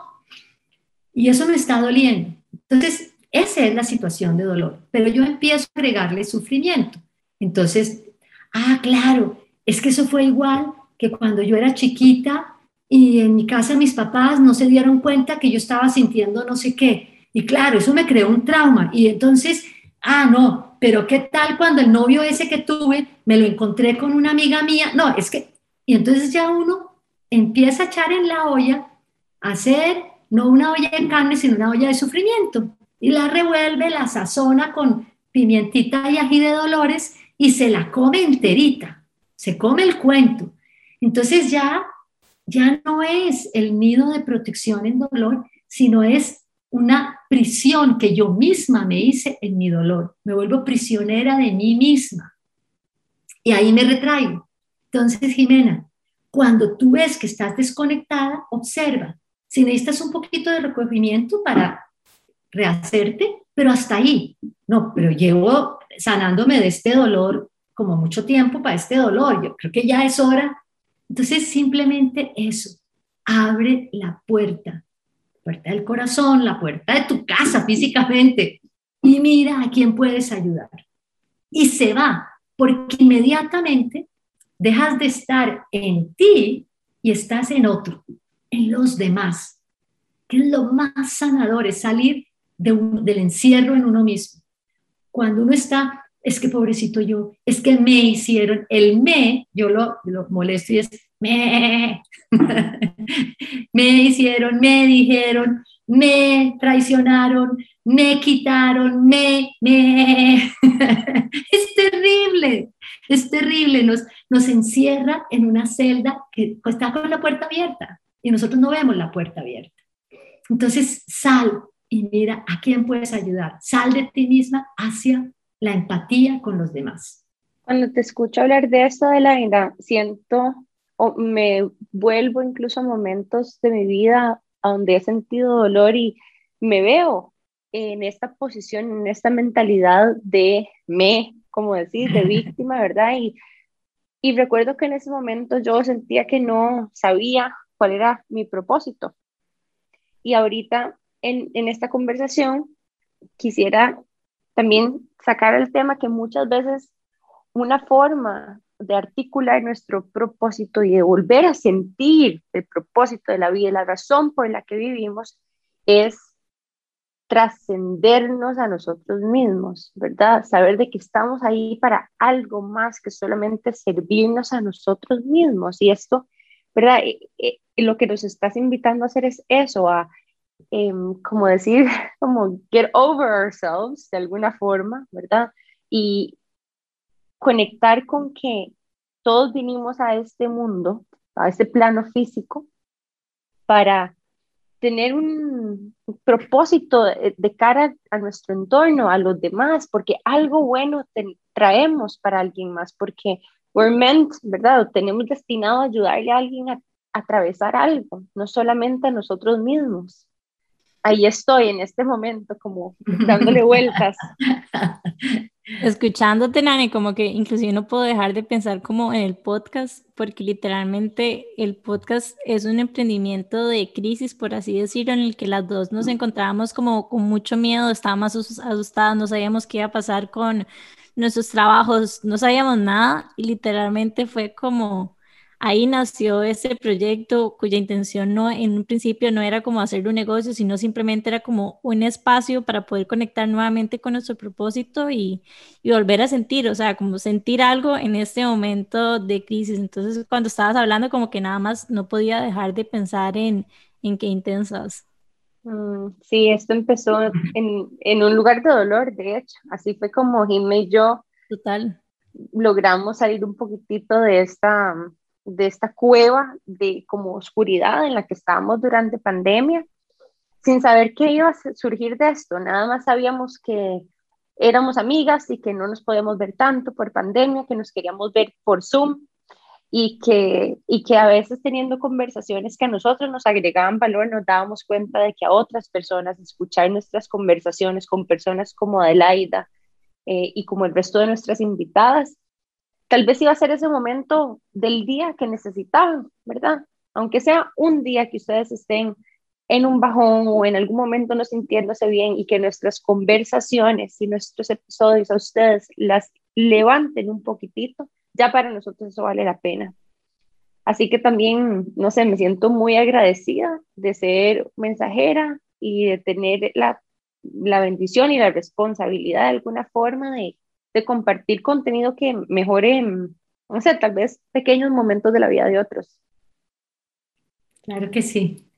Y eso me está doliendo. Entonces, esa es la situación de dolor. Pero yo empiezo a agregarle sufrimiento. Entonces, ah, claro, es que eso fue igual que cuando yo era chiquita y en mi casa mis papás no se dieron cuenta que yo estaba sintiendo no sé qué. Y claro, eso me creó un trauma. Y entonces, ah, no, pero ¿qué tal cuando el novio ese que tuve me lo encontré con una amiga mía? No, es que, y entonces ya uno empieza a echar en la olla, a hacer no una olla de carne, sino una olla de sufrimiento. Y la revuelve, la sazona con pimientita y ají de dolores y se la come enterita, se come el cuento. Entonces ya, ya no es el nido de protección en dolor, sino es una prisión que yo misma me hice en mi dolor. Me vuelvo prisionera de mí misma. Y ahí me retraigo. Entonces, Jimena, cuando tú ves que estás desconectada, observa. Si necesitas un poquito de recogimiento para rehacerte, pero hasta ahí. No, pero llevo sanándome de este dolor como mucho tiempo para este dolor. Yo creo que ya es hora. Entonces, simplemente eso. Abre la puerta puerta del corazón, la puerta de tu casa físicamente, y mira a quién puedes ayudar. Y se va, porque inmediatamente dejas de estar en ti y estás en otro, en los demás, que es lo más sanador, es salir del encierro en uno mismo. Cuando uno está, es que pobrecito yo, es que me hicieron, el me, yo lo, lo molesto y es me, me hicieron, me dijeron, me traicionaron, me quitaron, me, me. es terrible, es terrible, nos, nos encierra en una celda que está con la puerta abierta y nosotros no vemos la puerta abierta. Entonces, sal y mira a quién puedes ayudar. Sal de ti misma hacia la empatía con los demás. Cuando te escucho hablar de esto de la vida, siento o me vuelvo incluso a momentos de mi vida donde he sentido dolor y me veo en esta posición, en esta mentalidad de me, como decir, de víctima, ¿verdad? Y, y recuerdo que en ese momento yo sentía que no sabía cuál era mi propósito. Y ahorita en, en esta conversación quisiera también sacar el tema que muchas veces una forma de articular nuestro propósito y de volver a sentir el propósito de la vida, la razón por la que vivimos, es trascendernos a nosotros mismos, ¿verdad? Saber de que estamos ahí para algo más que solamente servirnos a nosotros mismos. Y esto, ¿verdad? Eh, eh, lo que nos estás invitando a hacer es eso, a, em, como decir, como get over ourselves de alguna forma, ¿verdad? Y conectar con que todos vinimos a este mundo, a este plano físico, para tener un propósito de, cara a nuestro entorno, a los demás, porque algo bueno traemos para alguien más, porque we're meant, ¿verdad? tenemos destinado a ayudarle a alguien a atravesar algo, no solamente a nosotros mismos. Ahí estoy en este momento, como dándole vueltas. Escuchándote, Nani, como que inclusive no puedo dejar de pensar como en el podcast, porque literalmente el podcast es un emprendimiento de crisis, por así decirlo, en el que las dos nos encontrábamos como con mucho miedo, estábamos asustadas, no sabíamos qué iba a pasar con nuestros trabajos, no sabíamos nada y literalmente fue como ahí nació ese proyecto cuya intención no en un principio no era como hacer un negocio, sino simplemente era como un espacio para poder conectar nuevamente con nuestro propósito y, y, volver a sentir, o sea, como sentir algo en este momento de crisis. Entonces, cuando estabas hablando, como que nada más no podía dejar de pensar en, en qué intensas. Mm, sí, esto empezó en, en, un lugar de dolor, de hecho. Así fue como Jimmy y yo Total. logramos salir un poquitito de esta de esta cueva de como oscuridad en la que estábamos durante pandemia, sin saber qué iba a surgir de esto. Nada más sabíamos que éramos amigas y que no nos podíamos ver tanto por pandemia, que nos queríamos ver por Zoom y que, y que a veces teniendo conversaciones que a nosotros nos agregaban valor, nos dábamos cuenta de que a otras personas escuchar nuestras conversaciones con personas como Adelaida eh, y como el resto de nuestras invitadas, tal vez iba a ser ese momento del día que necesitaban, ¿verdad? Aunque sea un día que ustedes estén en un bajón o en algún momento no sintiéndose bien y que nuestras conversaciones y nuestros episodios a ustedes las levanten un poquitito, ya para nosotros eso vale la pena. Así que también, no sé, me siento muy agradecida de ser mensajera y de tener la, la bendición y la responsabilidad de alguna forma de de compartir contenido que mejore, no sé, tal vez pequeños momentos de la vida de otros. Claro que sí.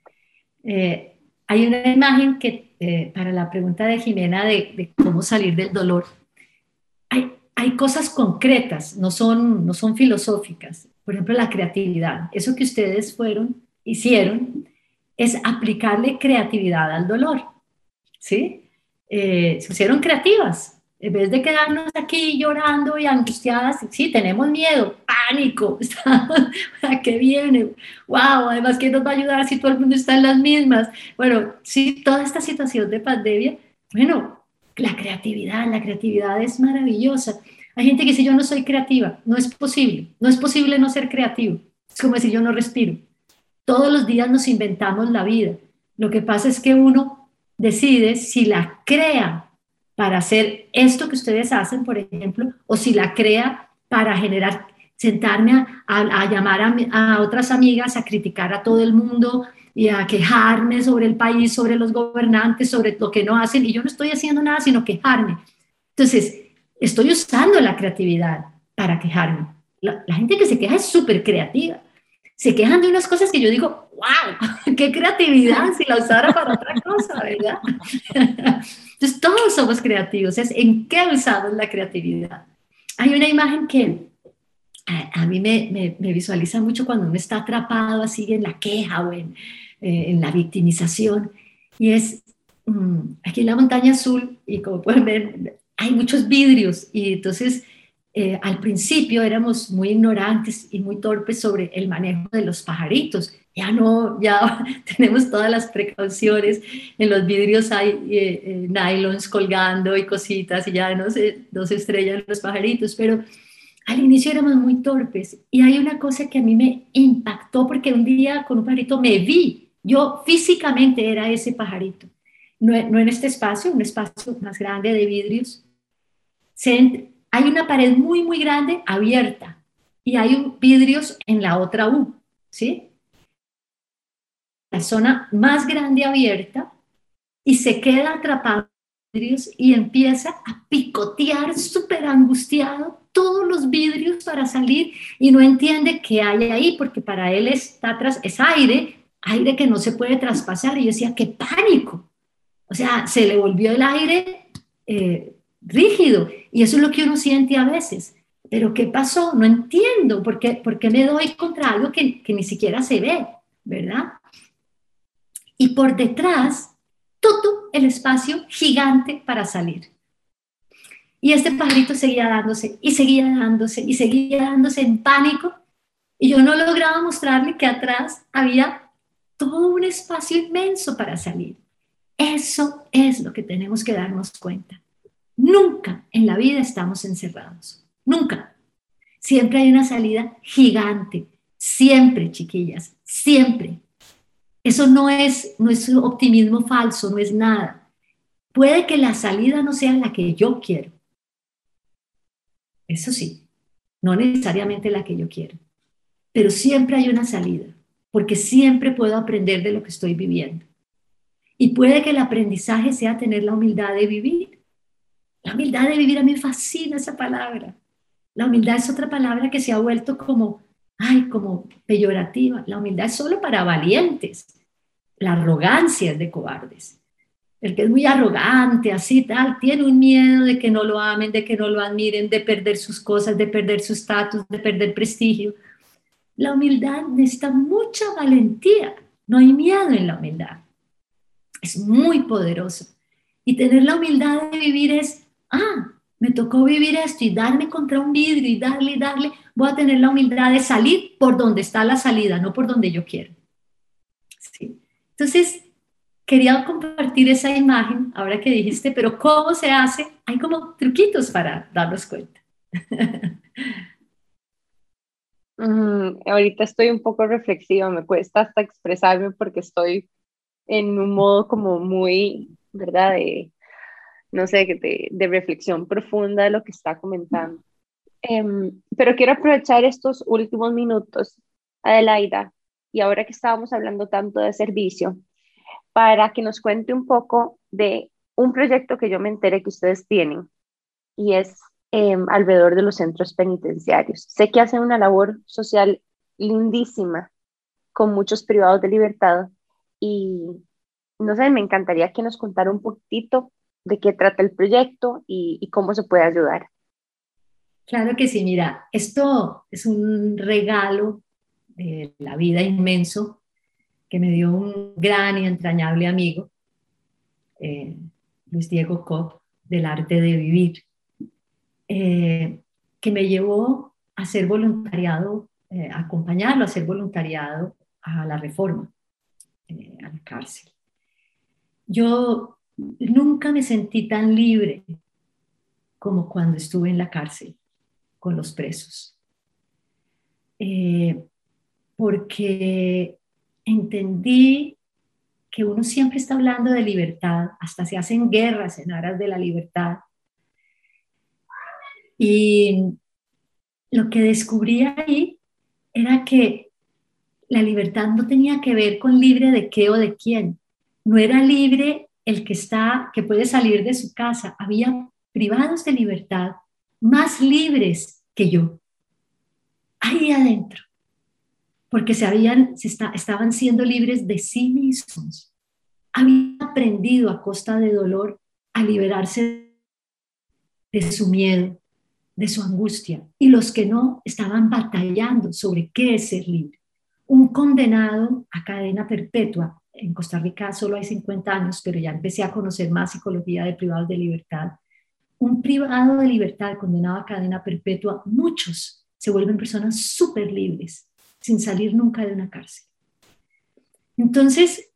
Eh, hay una imagen que, eh, para la pregunta de Jimena de, cómo salir del dolor, hay, hay, cosas concretas, no son, no son filosóficas. Por ejemplo, la creatividad. Eso que ustedes fueron, hicieron, es aplicarle creatividad al dolor. ¿Sí? Eh, se hicieron creativas, en vez de quedarnos aquí llorando y angustiadas, sí, tenemos miedo, pánico, ¿a qué viene? ¡Wow! Además, ¿quién nos va a ayudar si todo el mundo está en las mismas? Bueno, sí, toda esta situación de pandemia, bueno, la creatividad, la creatividad es maravillosa. Hay gente que dice, yo no soy creativa, no es posible, no es posible no ser creativo. Es como decir, yo no respiro. Todos los días nos inventamos la vida. Lo que pasa es que uno decide si la crea para hacer esto que ustedes hacen, por ejemplo, o si la crea para generar, sentarme a, llamar a, otras amigas, a criticar a todo el mundo y a quejarme sobre el país, sobre los gobernantes, sobre lo que no hacen, y yo no estoy haciendo nada sino quejarme. Entonces, estoy usando la creatividad para quejarme. La, la gente que se queja es súper creativa. Se quejan de unas cosas que yo digo, wow, qué creatividad si la usara para otra cosa, ¿verdad? Somos creativos, es en qué usamos la creatividad. Hay una imagen que a, mí me, visualiza mucho cuando uno está atrapado así en la queja o en, eh, la victimización, y es mm, aquí en la montaña azul, y como pueden ver, hay muchos vidrios, y entonces eh, al principio éramos muy ignorantes y muy torpes sobre el manejo de los pajaritos, ya no, ya tenemos todas las precauciones, en los vidrios hay eh, eh, nylons colgando y cositas y ya no se, no se estrellan los pajaritos, pero al inicio éramos muy torpes. Y hay una cosa que a mí me impactó porque un día con un pajarito me vi, yo físicamente era ese pajarito, no, no en este espacio, un espacio más grande de vidrios, hay una pared muy, muy grande abierta y hay vidrios en la otra U, ¿sí? Zona más grande abierta y se queda atrapado y empieza a picotear súper angustiado todos los vidrios para salir y no entiende qué hay ahí porque para él está atrás, es aire, aire que no se puede traspasar y yo decía, qué pánico. O sea, se le volvió el aire eh, rígido. Y eso es lo que uno siente a veces. Pero ¿qué pasó? No entiendo por qué, por qué me doy contra algo que, que ni siquiera se ve, ¿verdad? Y por detrás, todo el espacio gigante para salir. Y este pajarito seguía dándose y seguía dándose y seguía dándose en pánico. Y yo no lograba mostrarle que atrás había todo un espacio inmenso para salir. Eso es lo que tenemos que darnos cuenta. Nunca en la vida estamos encerrados. Nunca. Siempre hay una salida gigante. Siempre, chiquillas. Siempre. Eso no es, no es optimismo falso, no es nada. Puede que la salida no sea la que yo quiero. Eso sí, no necesariamente la que yo quiero. Pero siempre hay una salida, porque siempre puedo aprender de lo que estoy viviendo. Y puede que el aprendizaje sea tener la humildad de vivir la humildad de vivir a mí me fascina esa palabra. La humildad es otra palabra que se ha vuelto como, ay, como peyorativa. La humildad es solo para valientes. La arrogancia es de cobardes. El que es muy arrogante, así tal, tiene un miedo de que no lo amen, de que no lo admiren, de perder sus cosas, de perder su estatus, de perder prestigio. La humildad necesita mucha valentía. No hay miedo en la humildad. Es muy poderoso. Y tener la humildad de vivir es ah, me tocó vivir esto y darme contra un vidrio y darle y darle, voy a tener la humildad de salir por donde está la salida, no por donde yo quiero. ¿Sí? Entonces, quería compartir esa imagen, ahora que dijiste, pero ¿cómo se hace? Hay como truquitos para darnos cuenta. Mm, ahorita estoy un poco reflexiva, me cuesta hasta expresarme porque estoy en un modo como muy, ¿verdad? No sé, de, de reflexión profunda de lo que está comentando. Em, pero quiero aprovechar estos últimos minutos, Adelaida, y ahora que estábamos hablando tanto de servicio, para que nos cuente un poco de un proyecto que yo me enteré que ustedes tienen, y es em, alrededor de los centros penitenciarios. Sé que hacen una labor social lindísima con muchos privados de libertad y no sé, me encantaría que nos contara un poquitito de qué trata el proyecto y, cómo se puede ayudar. Claro que sí, mira, esto es un regalo de la vida inmenso que me dio un gran y entrañable amigo, eh, Luis Diego Kopp, del arte de vivir, eh, que me llevó a hacer voluntariado, eh, a acompañarlo a hacer voluntariado a la reforma, a la cárcel. Yo nunca me sentí tan libre como cuando estuve en la cárcel con los presos. Eh, porque entendí que uno siempre está hablando de libertad, hasta se hacen guerras en aras de la libertad. Y lo que descubrí ahí era que la libertad no tenía que ver con libre de qué o de quién. No era libre el que está, que puede salir de su casa, había privados de libertad más libres que yo, ahí adentro, porque se habían, se estaban siendo libres de sí mismos. Habían aprendido a costa de dolor a liberarse de su miedo, de su angustia, y los que no estaban batallando sobre qué es ser libre. Un condenado a cadena perpetua en Costa Rica solo hay 50 años, pero ya empecé a conocer más psicología de privados de libertad. Un privado de libertad condenado a cadena perpetua, muchos se vuelven personas súper libres, sin salir nunca de una cárcel. Entonces,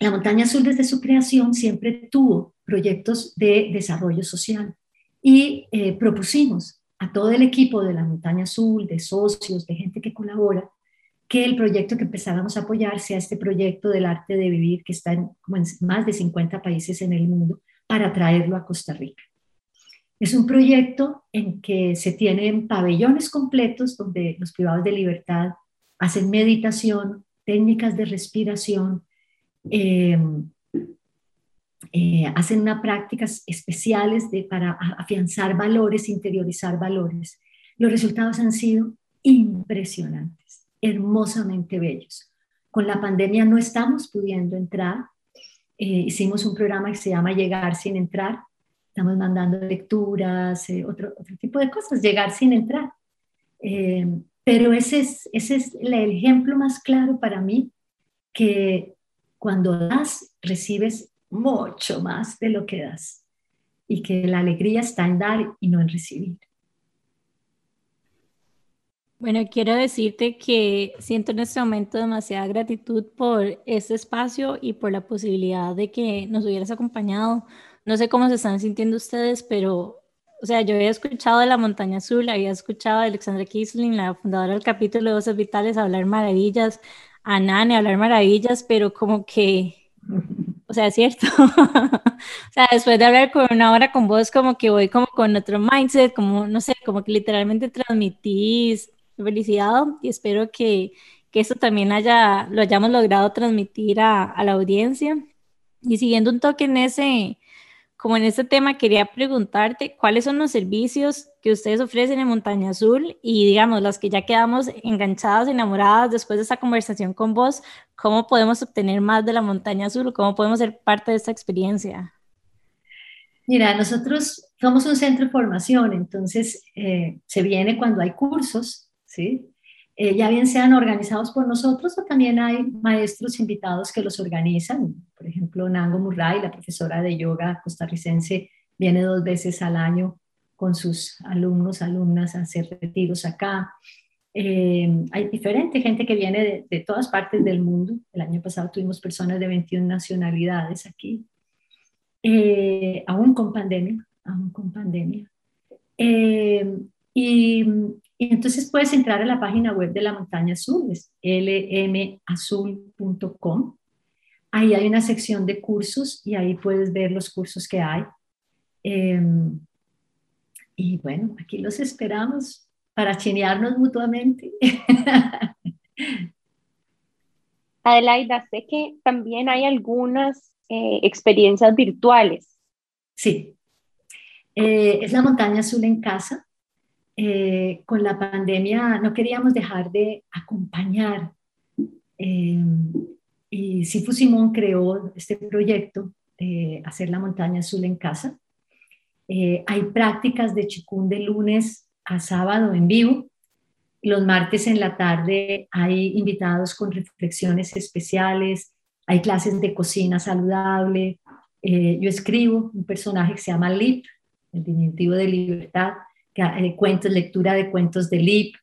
la Montaña Azul desde su creación siempre tuvo proyectos de desarrollo social y eh, propusimos a todo el equipo de la Montaña Azul, de socios, de gente que colabora, que el proyecto que empezáramos a apoyar sea este proyecto del arte de vivir que está en, más de 50 países en el mundo para traerlo a Costa Rica. Es un proyecto en que se tienen pabellones completos donde los privados de libertad hacen meditación, técnicas de respiración, em, eh, hacen unas prácticas especiales para afianzar valores, interiorizar valores. Los resultados han sido impresionantes, hermosamente bellos. Con la pandemia no estamos pudiendo entrar. Eh, hicimos un programa que se llama Llegar sin entrar. Estamos mandando lecturas, eh, otro, tipo de cosas, llegar sin entrar. pero ese es, ese es el ejemplo más claro para mí que cuando das, recibes mucho más de lo que das y que la alegría está en dar y no en recibir. Bueno, quiero decirte que siento en este momento demasiada gratitud por este espacio y por la posibilidad de que nos hubieras acompañado. No sé cómo se están sintiendo ustedes, pero, o sea, yo había escuchado de la Montaña Azul, había escuchado a Alexandra Kisling, la fundadora del capítulo de Voces Vitales, hablar maravillas, a Nane hablar maravillas, pero como que o sea, es cierto. o sea, después de hablar con una hora con vos, como que voy como con otro mindset, como, no sé, como que literalmente transmitís felicidad y espero que, que esto también haya, lo hayamos logrado transmitir a, a la audiencia. Y siguiendo un toque en ese, como en este tema, quería preguntarte cuáles son los servicios que ustedes ofrecen en Montaña Azul y, digamos, las que ya quedamos enganchadas, enamoradas después de esta conversación con vos, ¿cómo podemos obtener más de la Montaña Azul? ¿Cómo podemos ser parte de esta experiencia? Mira, nosotros somos un centro de formación, entonces eh, se viene cuando hay cursos, ¿sí? Eh, ya bien sean organizados por nosotros o también hay maestros invitados que los organizan. Por ejemplo, Nango Murray, la profesora de yoga costarricense, viene dos veces al año con sus alumnos, alumnas a hacer retiros acá. Eh, hay diferente gente que viene de, todas partes del mundo. El año pasado tuvimos personas de 21 nacionalidades aquí, eh, aún con pandemia, aún con pandemia. y y entonces puedes entrar a la página web de la Montaña Azul, es lmazul.com. Ahí hay una sección de cursos y ahí puedes ver los cursos que hay. Em, y bueno, aquí los esperamos para chinearnos mutuamente. Adelaida, sé que también hay algunas eh, experiencias virtuales. Sí, eh, es la Montaña Azul en casa. Eh, con la pandemia no queríamos dejar de acompañar. Eh, y Sifu Simón creó este proyecto de hacer la montaña azul en casa. Eh, hay prácticas de chikun de lunes a sábado en vivo. Los martes en la tarde hay invitados con reflexiones especiales, hay clases de cocina saludable. yo escribo un personaje que se llama Lip, el diminutivo de libertad, eh, cuentos, lectura de cuentos de LIP.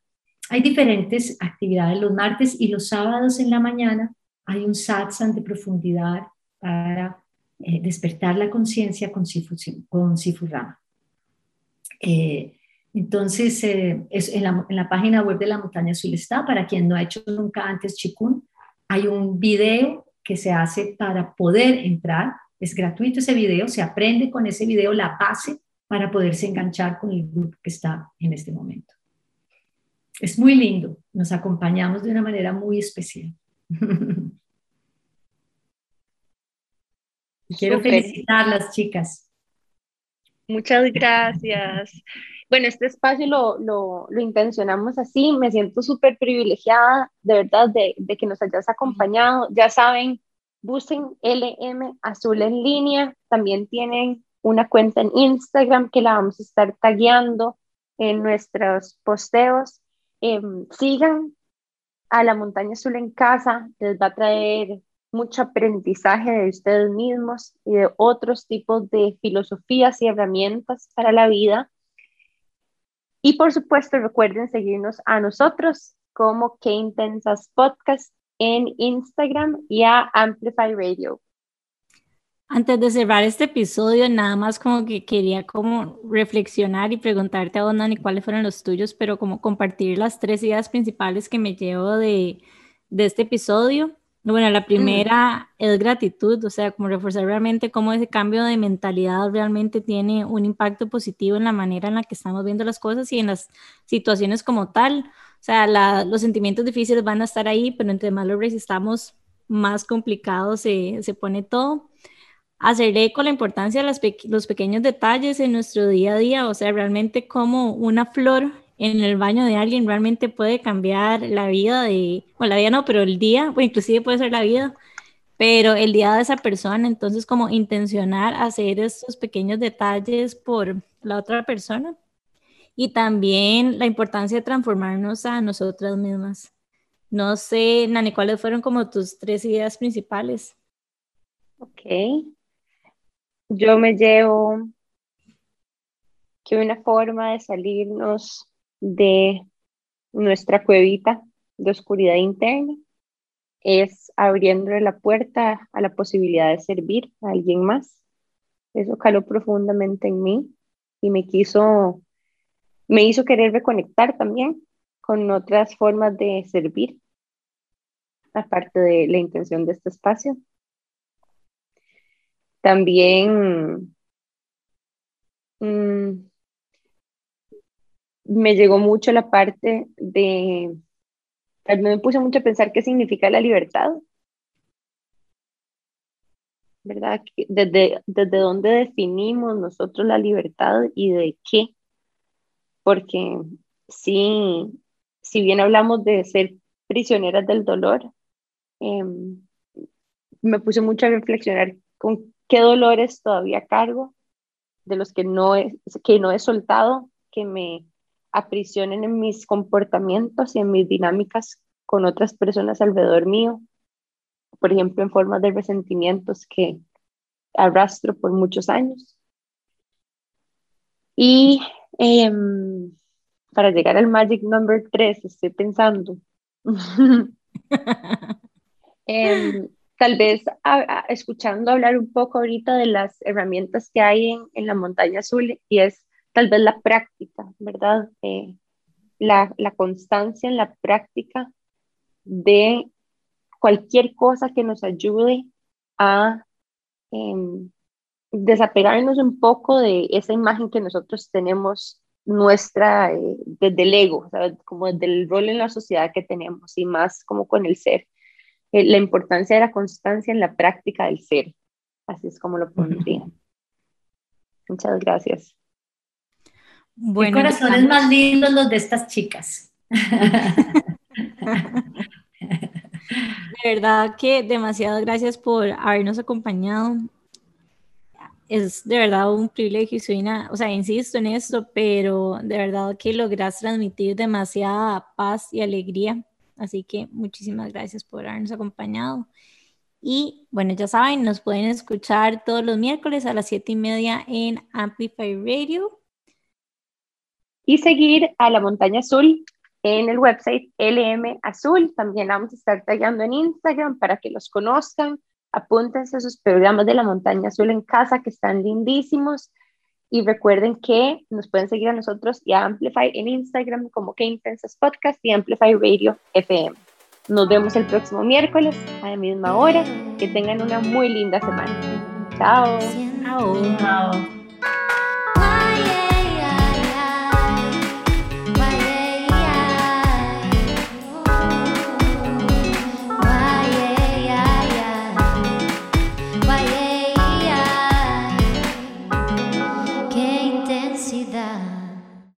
Hay diferentes actividades los martes y los sábados en la mañana hay un satsang de profundidad para eh, despertar la conciencia con, Sifu, con Sifurama. Eh, entonces, es en, la, en, la, página web de la Montaña Azul está, para quien no ha hecho nunca antes Chikun, hay un video que se hace para poder entrar, es gratuito ese video, se aprende con ese video la base para poderse enganchar con el grupo que está en este momento. Es muy lindo, nos acompañamos de una manera muy especial. Quiero felicitar las chicas. Muchas gracias. Bueno, este espacio lo, lo, lo intencionamos así. Me siento súper privilegiada, de verdad, de, de, que nos hayas acompañado. Ya saben, busquen LM Azul en línea. También tienen una cuenta en Instagram que la vamos a estar tagueando en nuestros posteos. Em, sigan a la montaña azul en casa, les va a traer mucho aprendizaje de ustedes mismos y de otros tipos de filosofías y herramientas para la vida. Y por supuesto, recuerden seguirnos a nosotros como Que Intensas Podcast en Instagram y a Amplify Radio. Antes de cerrar este episodio, nada más como que quería como reflexionar y preguntarte a vos, Nani, cuáles fueron los tuyos, pero como compartir las tres ideas principales que me llevo de, de este episodio. Bueno, la primera es gratitud, o sea, como reforzar realmente cómo ese cambio de mentalidad realmente tiene un impacto positivo en la manera en la que estamos viendo las cosas y en las situaciones como tal. O sea, los sentimientos difíciles van a estar ahí, pero entre más los resistamos, más complicado se, se pone todo hacer eco la importancia de los pequeños detalles en nuestro día a día, o sea, realmente como una flor en el baño de alguien realmente puede cambiar la vida de, bueno, la vida no, pero el día, o inclusive puede ser la vida, pero el día de esa persona, entonces como intencionar hacer estos pequeños detalles por la otra persona y también la importancia de transformarnos a nosotras mismas. No sé, Nani, ¿cuáles fueron como tus tres ideas principales? Ok, yo me llevo que una forma de salirnos de nuestra cuevita de oscuridad interna es abriéndole la puerta a la posibilidad de servir a alguien más. Eso caló profundamente en mí y me quiso, me hizo querer reconectar también con otras formas de servir, aparte de la intención de este espacio. También mm, me llegó mucho la parte de, me puse mucho a pensar qué significa la libertad, ¿verdad? Desde, desde dónde definimos nosotros la libertad y de qué, porque sí, si bien hablamos de ser prisioneras del dolor, em, me puse mucho a reflexionar con qué dolores todavía cargo, de los que no he, que no he soltado, que me aprisionen en mis comportamientos y en mis dinámicas con otras personas alrededor mío, por ejemplo, en forma de resentimientos que arrastro por muchos años. Y em, para llegar al Magic Number 3, estoy pensando, em, tal vez escuchando hablar un poco ahorita de las herramientas que hay en, en, la montaña azul y es tal vez la práctica, ¿verdad? Eh, la, la, constancia en la práctica de cualquier cosa que nos ayude a desapegarnos un poco de esa imagen que nosotros tenemos nuestra eh, desde el ego, como del rol en la sociedad que tenemos y más como con el ser. Eh, la importancia de la constancia en la práctica del ser. Así es como lo pondría. Muchas gracias. Bueno, corazones más lindos los de estas chicas. De verdad que demasiadas gracias por habernos acompañado. Es de verdad un privilegio y soy una, o sea, insisto en esto, pero de verdad que logras transmitir demasiada paz y alegría Así que muchísimas gracias por habernos acompañado. Y bueno, ya saben, nos pueden escuchar todos los miércoles a las siete y media en Amplify Radio. Y seguir a la Montaña Azul en el website LM Azul. También vamos a estar tallando en Instagram para que los conozcan. Apúntense a sus programas de la Montaña Azul en casa que están lindísimos. Y recuerden que nos pueden seguir a nosotros y a Amplify en Instagram como Que Intensas Podcast y Amplify Radio FM. Nos vemos el próximo miércoles a la misma hora. Que tengan una muy linda semana. Chao. Chao. Chao.